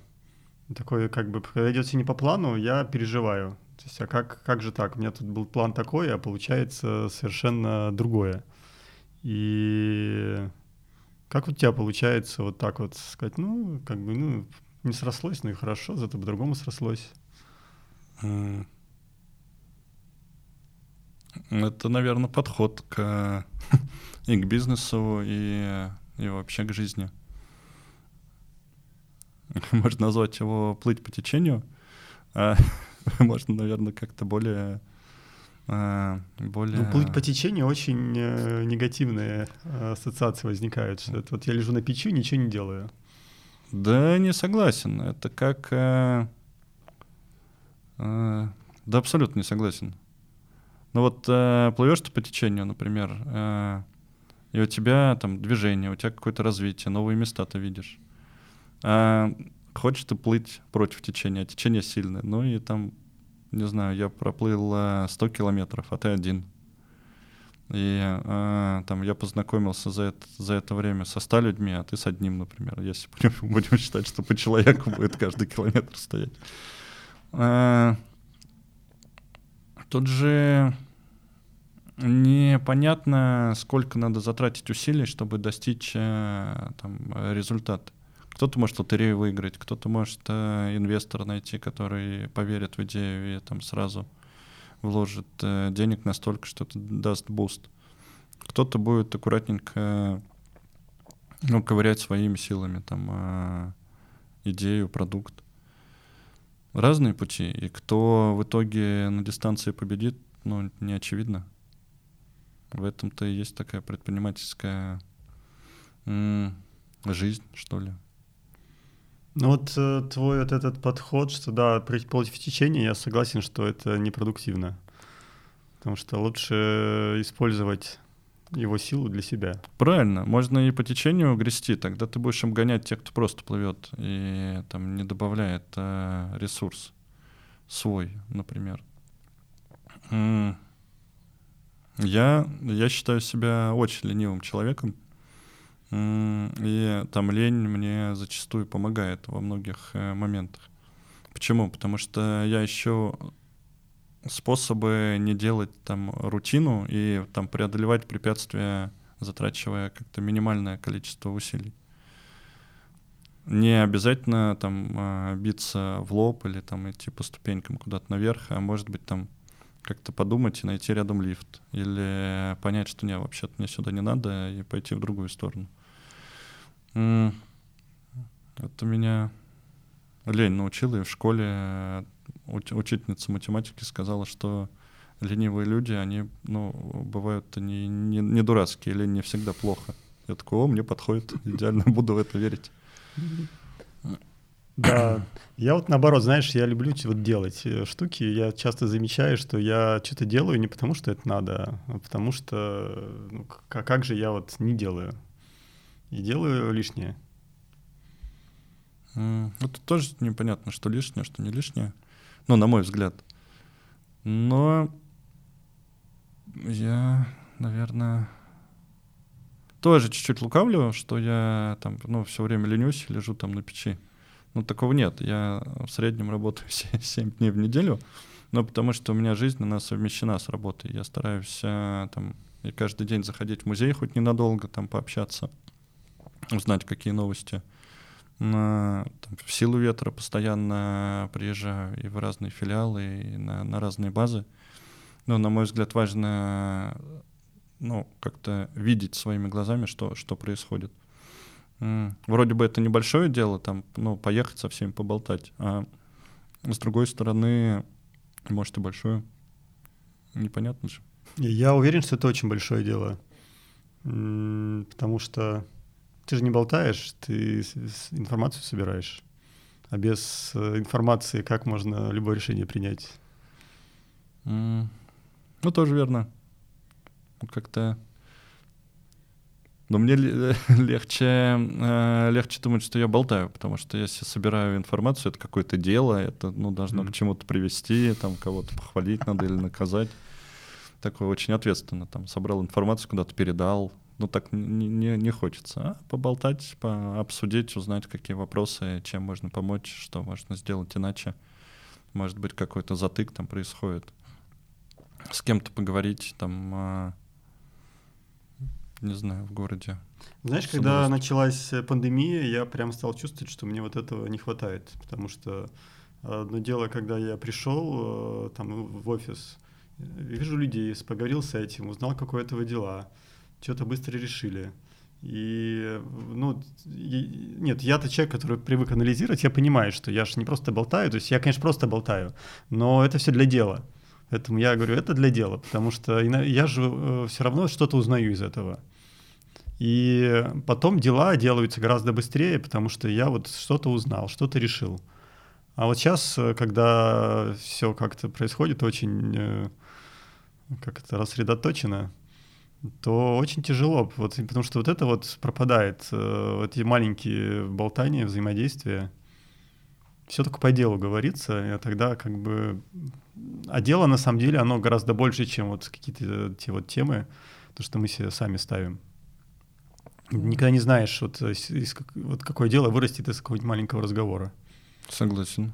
Такое, как бы, когда все не по плану, я переживаю. То есть, а как, как же так? У меня тут был план такой, а получается совершенно другое. И как у тебя получается вот так вот сказать, ну, как бы, ну, не срослось, ну и хорошо, зато по-другому срослось. Это, наверное, подход к и к бизнесу, и, и вообще к жизни. Можно назвать его плыть по течению, а можно, наверное, как-то более а, более... Ну, плыть по течению очень э, негативные э, ассоциации возникают, что это вот я лежу на печи, ничего не делаю. Да, не согласен. Это как... э, э, да, абсолютно не согласен. Ну вот э, плывешь ты по течению, например, э, и у тебя там движение, у тебя какое-то развитие, новые места ты видишь. А хочешь ты плыть против течения, а течение сильное. Ну и там, не знаю, я проплыл 100 километров, а ты один. И э, там я познакомился за это, за это время со ста людьми, а ты с одним, например, если будем, будем считать, что по человеку будет каждый километр стоять. Э, тут же непонятно, сколько надо затратить усилий, чтобы достичь э, там, результата. Кто-то может лотерею выиграть, кто-то может э, инвестора найти, который поверит в идею и там сразу вложит э, денег настолько, что это даст буст. Кто-то будет аккуратненько ну, ковырять своими силами там э, идею, продукт. Разные пути. И кто в итоге на дистанции победит, ну, не очевидно. В этом-то и есть такая предпринимательская жизнь, что ли. Ну вот э, твой вот этот подход, что да, против течения, я согласен, что это непродуктивно. Потому что лучше использовать его силу для себя. Правильно, можно и по течению грести, тогда ты будешь обгонять тех, кто просто плывет и там не добавляет э, ресурс свой, например. Я, я считаю себя очень ленивым человеком, и там лень мне зачастую помогает во многих э, моментах. Почему? Потому что я ищу способы не делать там рутину и там преодолевать препятствия, затрачивая как-то минимальное количество усилий. Не обязательно там а, биться в лоб или там идти по ступенькам куда-то наверх, а может быть там как-то подумать и найти рядом лифт. Или понять, что не, вообще-то мне сюда не надо, и пойти в другую сторону. Это меня лень научила, и в школе э, учительница математики сказала, что ленивые люди, они, ну, бывают не, не, не дурацкие, лень не всегда плохо. Я такой, о, мне подходит, идеально буду в это верить. Да, я вот наоборот, знаешь, я люблю вот делать э, штуки. Я часто замечаю, что я что-то делаю не потому, что это надо, а потому что, ну, как же я вот не делаю и делаю лишнее. Mm, это тоже непонятно, что лишнее, что не лишнее. Ну, на мой взгляд. Но я, наверное, тоже чуть-чуть лукавлю, что я там, ну, все время ленюсь, лежу там на печи. Ну, такого нет. Я в среднем работаю 7 дней в неделю, но потому что у меня жизнь, она совмещена с работой. Я стараюсь э, там и каждый день заходить в музей хоть ненадолго, там пообщаться узнать, какие новости. На, там, в силу ветра постоянно приезжаю и в разные филиалы, и на, на разные базы. Но, на мой взгляд, важно ну, как-то видеть своими глазами, что, что происходит. Вроде бы это небольшое дело, там, ну, поехать со всеми поболтать, а с другой стороны, может и большое. Непонятно же. Я уверен, что это очень большое дело, потому что ты же не болтаешь, ты информацию собираешь. А без э, информации как можно любое решение принять? Mm. Ну, тоже верно. Как-то... Но мне легче, э, легче думать, что я болтаю, потому что если собираю информацию, это какое-то дело, это ну, должно mm. к чему-то привести, там кого-то похвалить надо или наказать. Такое очень ответственно. Там собрал информацию, куда-то передал, ну так не, не, не хочется. А поболтать, по, обсудить, узнать, какие вопросы, чем можно помочь, что можно сделать иначе. Может быть, какой-то затык там происходит. С кем-то поговорить, там, а, не знаю, в городе. Знаешь, когда началась пандемия, я прям стал чувствовать, что мне вот этого не хватает, потому что одно дело, когда я пришел э, там в офис, вижу людей, поговорил с этим, узнал, какое это дела, что-то быстро решили. И, ну, и, нет, я-то человек, который привык анализировать, я понимаю, что я же не просто болтаю, то есть я, конечно, просто болтаю, но это все для дела. Поэтому я говорю, это для дела, потому что я же э, все равно что-то узнаю из этого. И потом дела делаются гораздо быстрее, потому что я вот что-то узнал, что-то решил. А вот сейчас, э, когда все как-то происходит очень э, как это, рассредоточено, то очень тяжело, вот, потому что вот это вот пропадает, э, эти маленькие болтания, взаимодействия, все только по делу говорится, и тогда как бы... А дело, на самом деле, оно гораздо больше, чем вот какие-то те вот темы, то, что мы себе сами ставим. Никогда не знаешь, вот, из, из, вот какое дело вырастет из какого-нибудь маленького разговора. Согласен.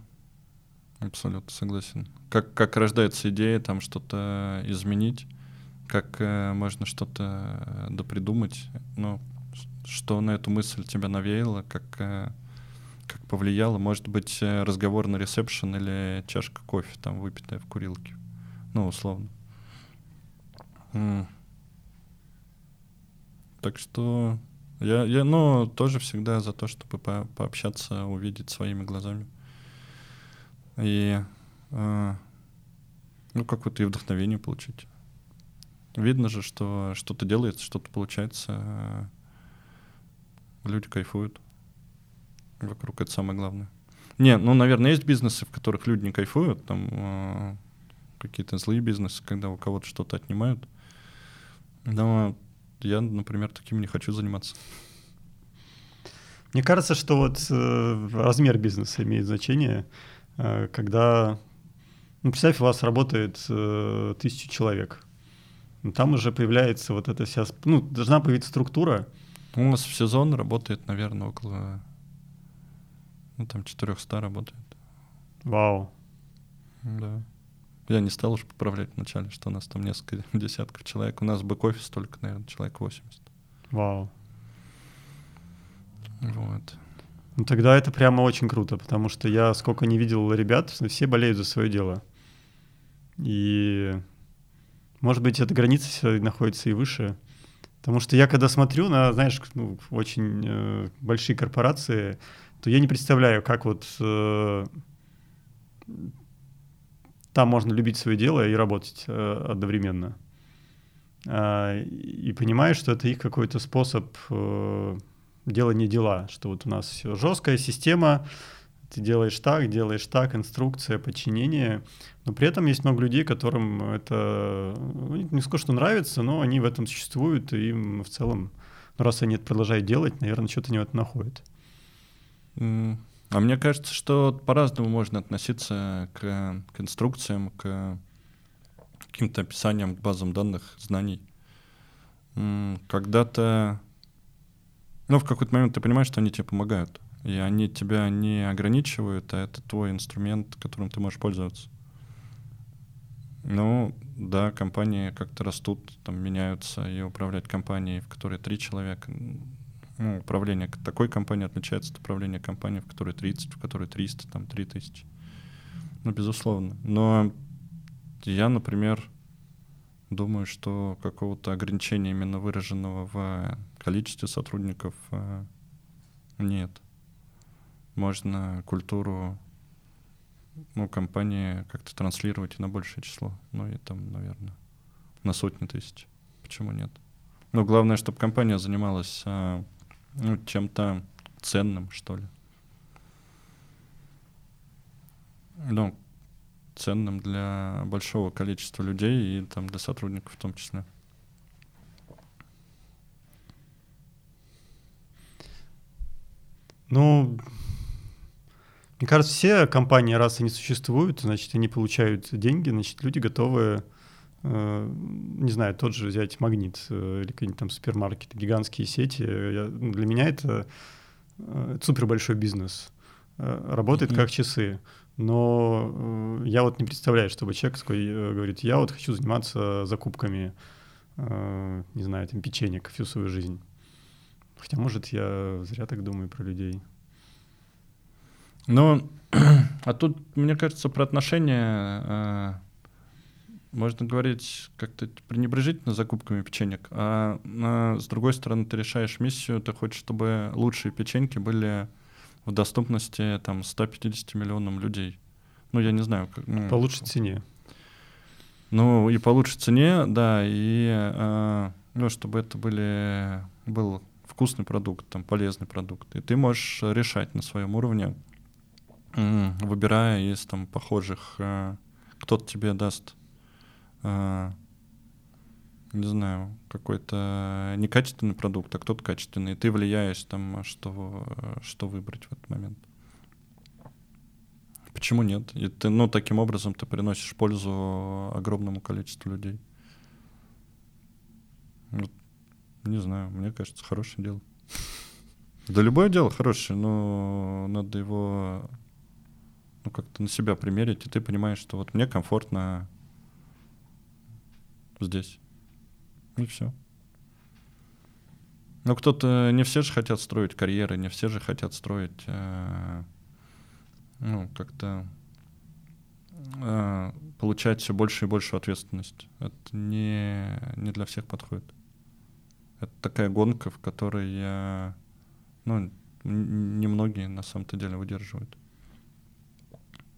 Абсолютно согласен. Как, как рождается идея там что-то изменить, как э, можно что-то э, допридумать, ну, что на эту мысль тебя навеяло, как, э, как повлияло, может быть, разговор на ресепшн или чашка кофе там выпитая в курилке, ну, условно. М. Так что я, я, ну, тоже всегда за то, чтобы по пообщаться, увидеть своими глазами. И, э, ну, какое-то и вдохновение получить. Видно же, что что-то делается, что-то получается. э, Люди кайфуют. Вокруг это самое главное. Не, ну, наверное, есть бизнесы, в которых люди не кайфуют, там э, какие-то злые бизнесы, когда у кого-то что-то отнимают. Но я, например, таким не хочу заниматься. Мне кажется, что вот э, размер бизнеса имеет значение, э, когда, ну, представь, у вас работает э, тысяча человек, Ну, там уже появляется вот эта вся, ну, должна появиться структура, У нас в сезон работает, наверное, около, ну, там, 400 работает. вау, Да. Я не стал уж поправлять вначале, что у нас там несколько десятков человек. У нас бэк-офис только, наверное, человек 80. вау. Вот. Ну, тогда это прямо очень круто, потому что я сколько не видел ребят, все болеют за свое дело. И, может быть, эта граница находится и выше. Потому что я когда смотрю на, знаешь, ну, очень э, большие корпорации, то я не представляю, как вот э, там можно любить свое дело и работать э, одновременно. А, и понимаешь, что это их какой-то способ э, не дела, что вот у нас жесткая система, ты делаешь так, делаешь так, инструкция, подчинение, но при этом есть много людей, которым это ну, не скажу, что нравится, но они в этом существуют, и им в целом, ну, раз они это продолжают делать, наверное, что-то они в этом находят. А мне кажется, что по-разному можно относиться к, к инструкциям, к каким-то описаниям, к базам данных, знаний. Когда-то, ну, в какой-то момент ты понимаешь, что они тебе помогают, и они тебя не ограничивают, а это твой инструмент, которым ты можешь пользоваться. Ну, да, компании как-то растут, там меняются, и управлять компанией, в которой три человека, ну, управление такой компании отличается от управления компанией, в которой 30, в которой 300, там 3000. Ну, безусловно. Но я, например, думаю, что какого-то ограничения именно выраженного в количестве сотрудников э, нет. Можно культуру ну, компании как-то транслировать и на большее число. Ну, и там, наверное, на сотни тысяч. Почему нет? Но главное, чтобы компания занималась а, ну, чем-то ценным, что ли. Ну, ценным для большого количества людей и там для сотрудников в том числе. Ну, мне кажется, все компании, раз они существуют, значит, они получают деньги, значит, люди готовы, э, не знаю, тот же взять магнит э, или какие-нибудь там супермаркеты, гигантские сети. Я- ну, для меня это, э, это супер большой бизнес. Э, Работает Мгм. как часы. Но э, я вот не представляю, чтобы человек такой э, говорит, я вот хочу заниматься закупками, не знаю, там, печенек всю свою жизнь. Хотя, может, я зря так думаю про людей. Ну, а тут, мне кажется, про отношения э, можно говорить как-то пренебрежительно закупками печенек, а а с другой стороны ты решаешь миссию, ты хочешь, чтобы лучшие печеньки были в доступности там 150 миллионам людей. Ну, я не знаю. Как, ну, По лучшей цене. Ну, и по лучшей цене, да, и э, ну, чтобы это были, был вкусный продукт, там, полезный продукт. И ты можешь решать на своем уровне, выбирая из там похожих, э, кто-то тебе даст э, не знаю, какой-то некачественный продукт, а кто-то качественный, и ты влияешь там, что, что выбрать в этот момент. Почему нет? И ты, ну, таким образом ты приносишь пользу огромному количеству людей. Вот, не знаю, мне кажется, хорошее дело. Да любое дело хорошее, но надо его ну, как-то на себя примерить, и ты понимаешь, что вот мне комфортно здесь. И все. Но кто-то, не все же хотят строить карьеры, не все же хотят строить, э, ну, как-то э, получать все больше и больше ответственность. Это не, не для всех подходит. Это такая гонка, в которой я, ну, немногие на самом-то деле выдерживают.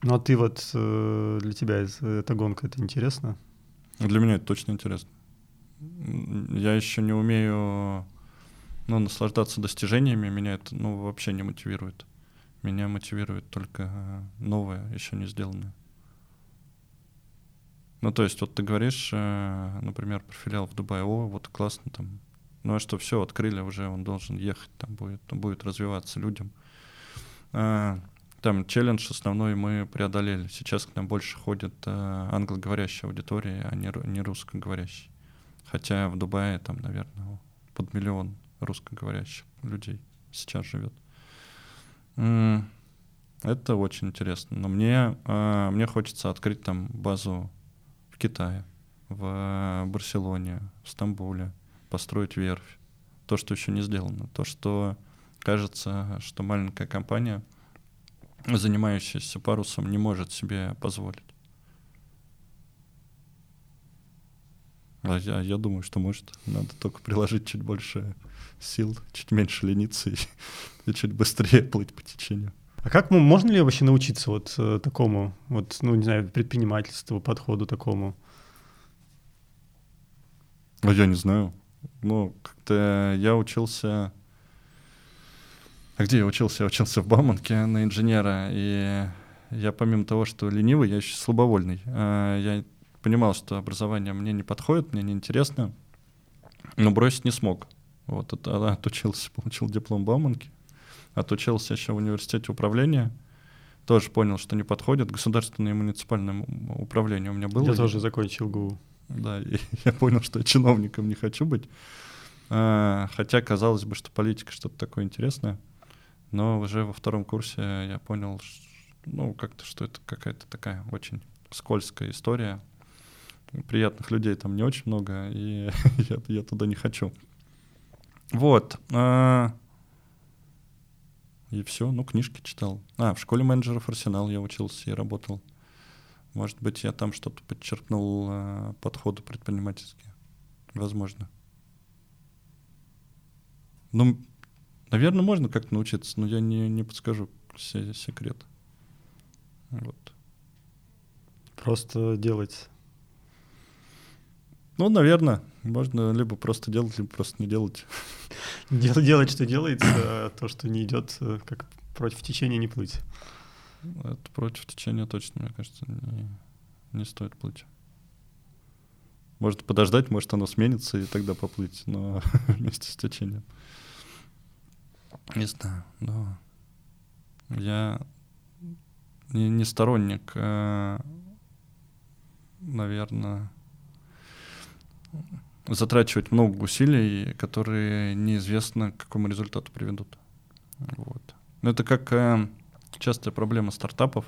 Ну а ты вот, э, для тебя эта гонка, это интересно? Для меня это точно интересно я еще не умею ну, наслаждаться достижениями, меня это ну, вообще не мотивирует. Меня мотивирует только новое, еще не сделанное. Ну, то есть, вот ты говоришь, э, например, про филиал в Дубае, о, вот классно там. Ну, а что, все, открыли уже, он должен ехать, там будет, будет развиваться людям. Там челлендж основной мы преодолели. Сейчас к нам больше ходят а, англоговорящая аудитория, а не, не русскоговорящие. Хотя в Дубае там, наверное, под миллион русскоговорящих людей сейчас живет. Это очень интересно. Но мне, а, мне хочется открыть там базу в Китае, в Барселоне, в Стамбуле, построить верфь. То, что еще не сделано. То, что кажется, что маленькая компания, занимающаяся парусом, не может себе позволить. А я, я думаю, что может. Надо только приложить чуть больше сил, чуть меньше лениться и, и чуть быстрее плыть по течению. А как можно ли вообще научиться вот э, такому, вот, ну, не знаю, предпринимательству, подходу такому? А я не знаю. Ну, как-то я учился... А где я учился? Я учился в Бауманке на инженера, и я помимо того, что ленивый, я еще слабовольный. А я понимал, что образование мне не подходит, мне неинтересно, но бросить не смог. Вот, это, отучился, получил диплом Бауманки, отучился еще в университете управления, тоже понял, что не подходит. Государственное и муниципальное управление у меня было. Я тоже закончил ГУ. Да, и я понял, что я чиновником не хочу быть. А, хотя казалось бы, что политика что-то такое интересное. Но уже во втором курсе я понял, ну, как-то, что это какая-то такая очень скользкая история приятных людей там не очень много, и я, я туда не хочу. Вот. А, и все, ну, книжки читал. А, в школе менеджеров Арсенал я учился и работал. Может быть, я там что-то подчеркнул а, подходы предпринимательские. Возможно. Ну, наверное, можно как-то научиться, но я не, не подскажу все секреты. Вот. Просто делать ну, наверное, можно либо просто делать, либо просто не делать. Дел, делать, что делается, а то, что не идет, э, как против течения не плыть. Это против течения точно, мне кажется, не, не стоит плыть. Может подождать, может оно сменится и тогда поплыть, но вместе с течением. Не знаю, но я не, не сторонник, а, наверное, затрачивать много усилий, которые неизвестно к какому результату приведут. Вот. Но это как э, частая проблема стартапов.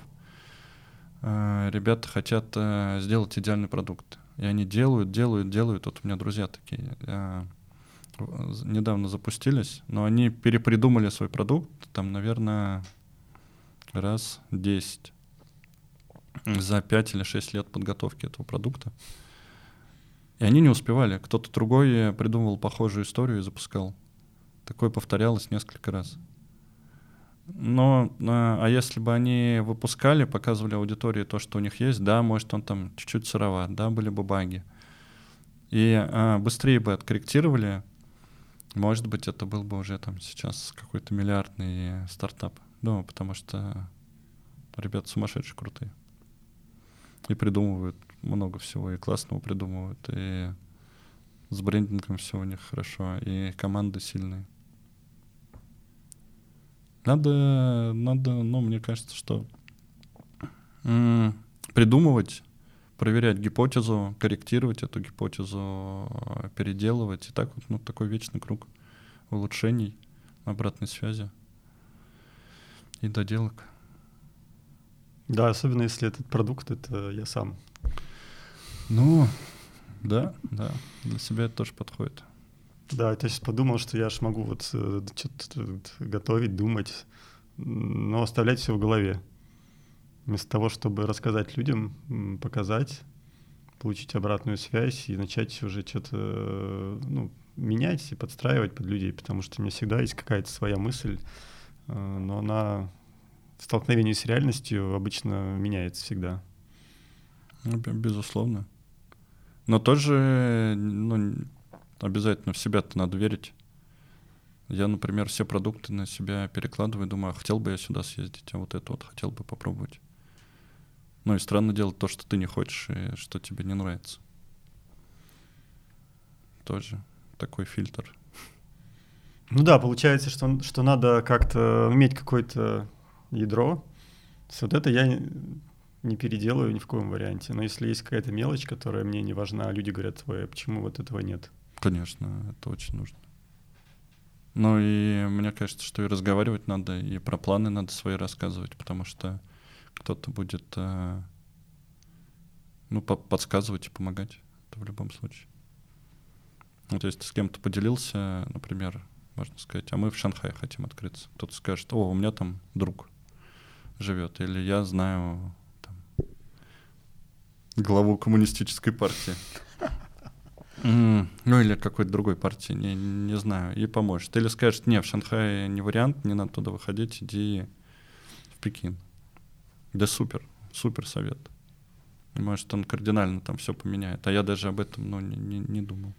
Э, ребята хотят э, сделать идеальный продукт. И они делают, делают, делают. Вот у меня друзья такие э, недавно запустились, но они перепридумали свой продукт, там, наверное, раз 10 за 5 или 6 лет подготовки этого продукта. И они не успевали. Кто-то другой придумывал похожую историю и запускал. Такое повторялось несколько раз. Но, а, а если бы они выпускали, показывали аудитории то, что у них есть, да, может, он там чуть-чуть сыроват, да, были бы баги. И а, быстрее бы откорректировали, может быть, это был бы уже там сейчас какой-то миллиардный стартап. Ну, потому что ребята сумасшедшие крутые. И придумывают много всего и классного придумывают. И С брендингом все у них хорошо, и команды сильные. Надо, надо, ну, мне кажется, что придумывать, проверять гипотезу, корректировать эту гипотезу, переделывать. И так вот, ну, такой вечный круг улучшений, обратной связи и доделок. Да, особенно если этот продукт, это я сам. Ну, да, да, для себя это тоже подходит. Да, я сейчас подумал, что я ж могу вот э, что-то готовить, думать, но оставлять все в голове. Вместо того, чтобы рассказать людям, показать, получить обратную связь и начать уже что-то э, ну, менять и подстраивать под людей, потому что у меня всегда есть какая-то своя мысль, э, но она в столкновении с реальностью обычно меняется всегда. Ну, безусловно. Но тоже ну, обязательно в себя-то надо верить. Я, например, все продукты на себя перекладываю, думаю, а хотел бы я сюда съездить, а вот это вот хотел бы попробовать. Ну и странно делать то, что ты не хочешь и что тебе не нравится. Тоже такой фильтр. Ну да, получается, что, что надо как-то иметь какое-то ядро. Вот это я не переделаю ни в коем варианте. Но если есть какая-то мелочь, которая мне не важна, а люди говорят, ой, а почему вот этого нет? Конечно, это очень нужно. Ну и мне кажется, что и разговаривать надо, и про планы надо свои рассказывать, потому что кто-то будет э, ну, по подсказывать и помогать. Это в любом случае. Вот если ты с кем-то поделился, например, можно сказать, а мы в Шанхае хотим открыться. Кто-то скажет, о, у меня там друг живет, или я знаю там, главу коммунистической партии. Ну или какой-то другой партии, не, не знаю, и поможет. Или скажет, не, в Шанхае не вариант, не надо туда выходить, иди в Пекин. Да супер, супер совет. Может, он кардинально там все поменяет. А я даже об этом ну, не, не, не думал.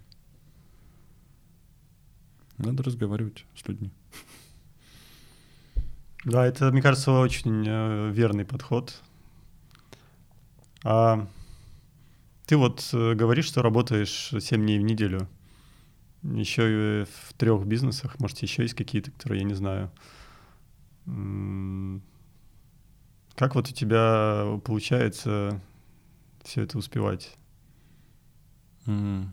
Надо разговаривать с людьми. Да, это, мне кажется, очень э, верный подход. А ты вот э, говоришь, что работаешь 7 дней в неделю. Еще и в трех бизнесах, может, еще есть какие-то, которые я не знаю. Как вот у тебя получается все это успевать? Mm.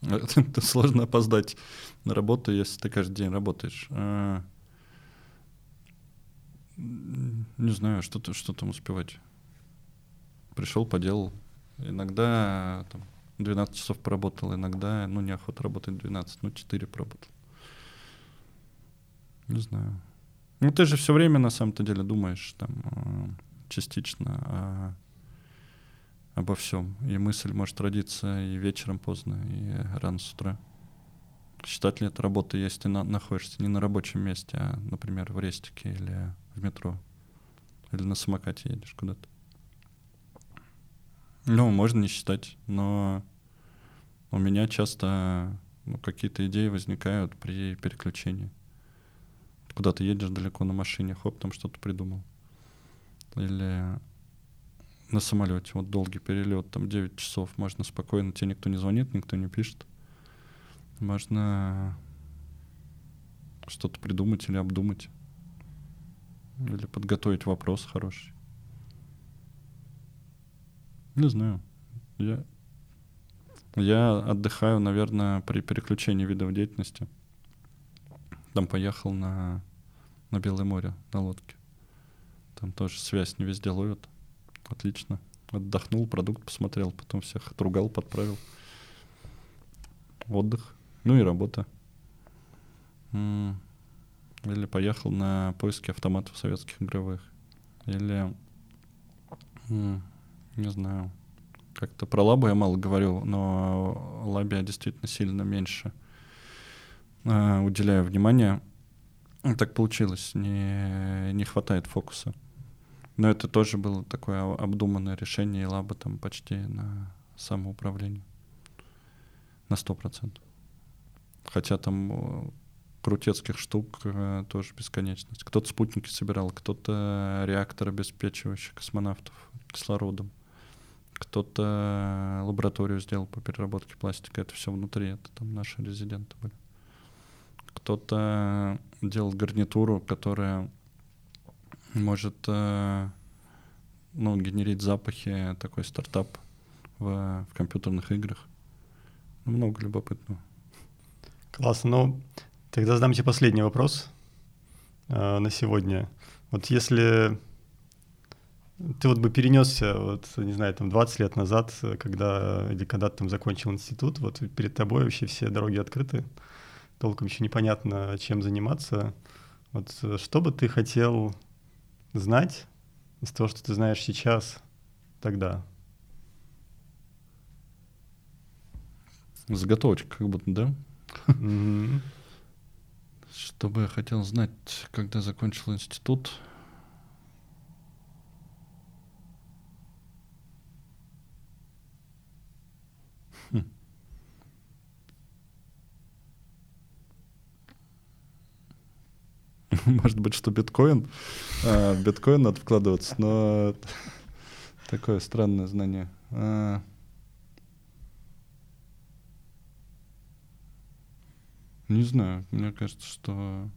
Это сложно опоздать на работу, если ты каждый день работаешь. А, не знаю, что, что там успевать. Пришел, поделал. Иногда там, 12 часов поработал, иногда, ну, неохота работать 12, ну, 4 поработал. Не знаю. Ну, ты же все время на самом-то деле думаешь там а, частично о обо всем. И мысль может родиться и вечером поздно, и рано с утра. Считать ли это работой, если ты на, находишься не на рабочем месте, а, например, в рестике или в метро, или на самокате едешь куда-то. Ну, можно не считать, но у меня часто ну, какие-то идеи возникают при переключении. Куда ты едешь далеко на машине, хоп, там что-то придумал. Или на самолете, вот долгий перелет, там 9 часов, можно спокойно, тебе никто не звонит, никто не пишет. Можно что-то придумать или обдумать. Или подготовить вопрос хороший. Не знаю. Я, я отдыхаю, наверное, при переключении видов деятельности. Там поехал на, на Белое море на лодке. Там тоже связь не везде ловят. Отлично. Отдохнул, продукт посмотрел, потом всех отругал, подправил. Отдых. Ну и работа. Или поехал на поиски автоматов советских игровых. Или, не знаю, как-то про лабу я мало говорю, но лабе я действительно сильно меньше э, уделяю внимания. Так получилось, не, не хватает фокуса. Но это тоже было такое обдуманное решение, и лаба там почти на самоуправление. На сто процентов. Хотя там крутецких штук э, тоже бесконечность. Кто-то спутники собирал, кто-то реактор, обеспечивающий космонавтов кислородом. Кто-то лабораторию сделал по переработке пластика. Это все внутри, это там наши резиденты были. Кто-то делал гарнитуру, которая может э, ну, генерить запахи, такой стартап в, в компьютерных играх. Много любопытного. Классно. Ну, тогда задам тебе последний вопрос э, на сегодня. Вот если ты вот бы перенесся, вот, не знаю, там 20 лет назад, когда, или когда ты там закончил институт, вот перед тобой вообще все дороги открыты, толком еще непонятно, чем заниматься. Вот что бы ты хотел знать из того, что ты знаешь сейчас, тогда? Заготовочка как будто, да? Что бы я хотел знать, когда закончил институт? Хм. Может быть, что биткоин? А, биткоин надо вкладываться, но такое странное знание. А, Не знаю, мне кажется, что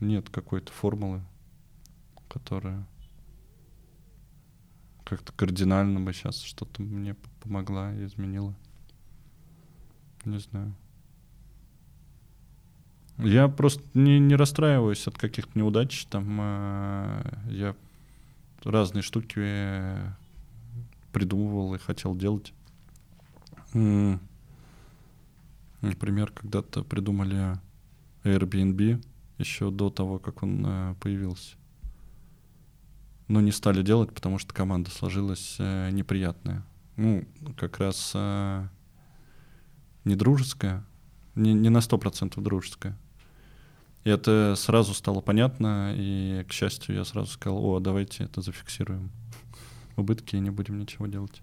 нет какой-то формулы, которая как-то кардинально бы сейчас что-то мне помогла и изменила. Не знаю. Я просто не, не расстраиваюсь от каких-то неудач. Там э, я разные штуки придумывал и хотел делать. Например, когда-то придумали Airbnb еще до того, как он э, появился. Но не стали делать, потому что команда сложилась э, неприятная. Ну, как раз э, не дружеская, не, не на сто процентов дружеская. И это сразу стало понятно, и, к счастью, я сразу сказал, о, давайте это зафиксируем. Убытки, и не будем ничего делать.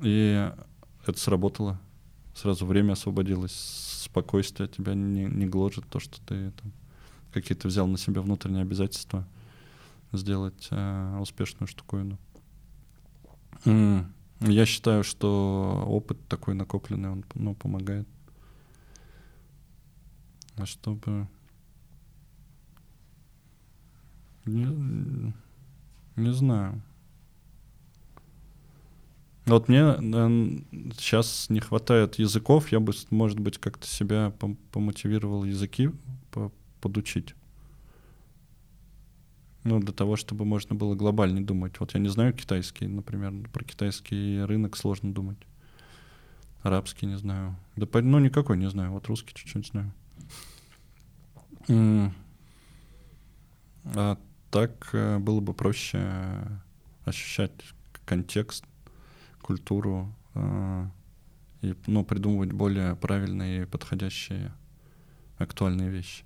И это сработало. Сразу время освободилось, спокойствие тебя не, не гложет, то, что ты там, какие-то взял на себя внутренние обязательства сделать э, успешную штуковину. Mm. Я считаю, что опыт такой накопленный, он ну, помогает. А чтобы... Не, не знаю. Вот мне сейчас не хватает языков, я бы, может быть, как-то себя помотивировал языки подучить. Ну, для того, чтобы можно было глобально думать. Вот я не знаю китайский, например, про китайский рынок сложно думать. Арабский не знаю. Да, ну, никакой не знаю. Вот русский чуть-чуть знаю. А так э, было бы проще ощущать контекст культуру э, и ну, придумывать более правильные и подходящие актуальные вещи.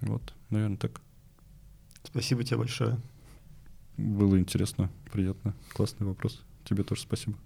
Вот, наверное, так. Спасибо тебе большое. Было интересно, приятно. Классный вопрос. Тебе тоже спасибо.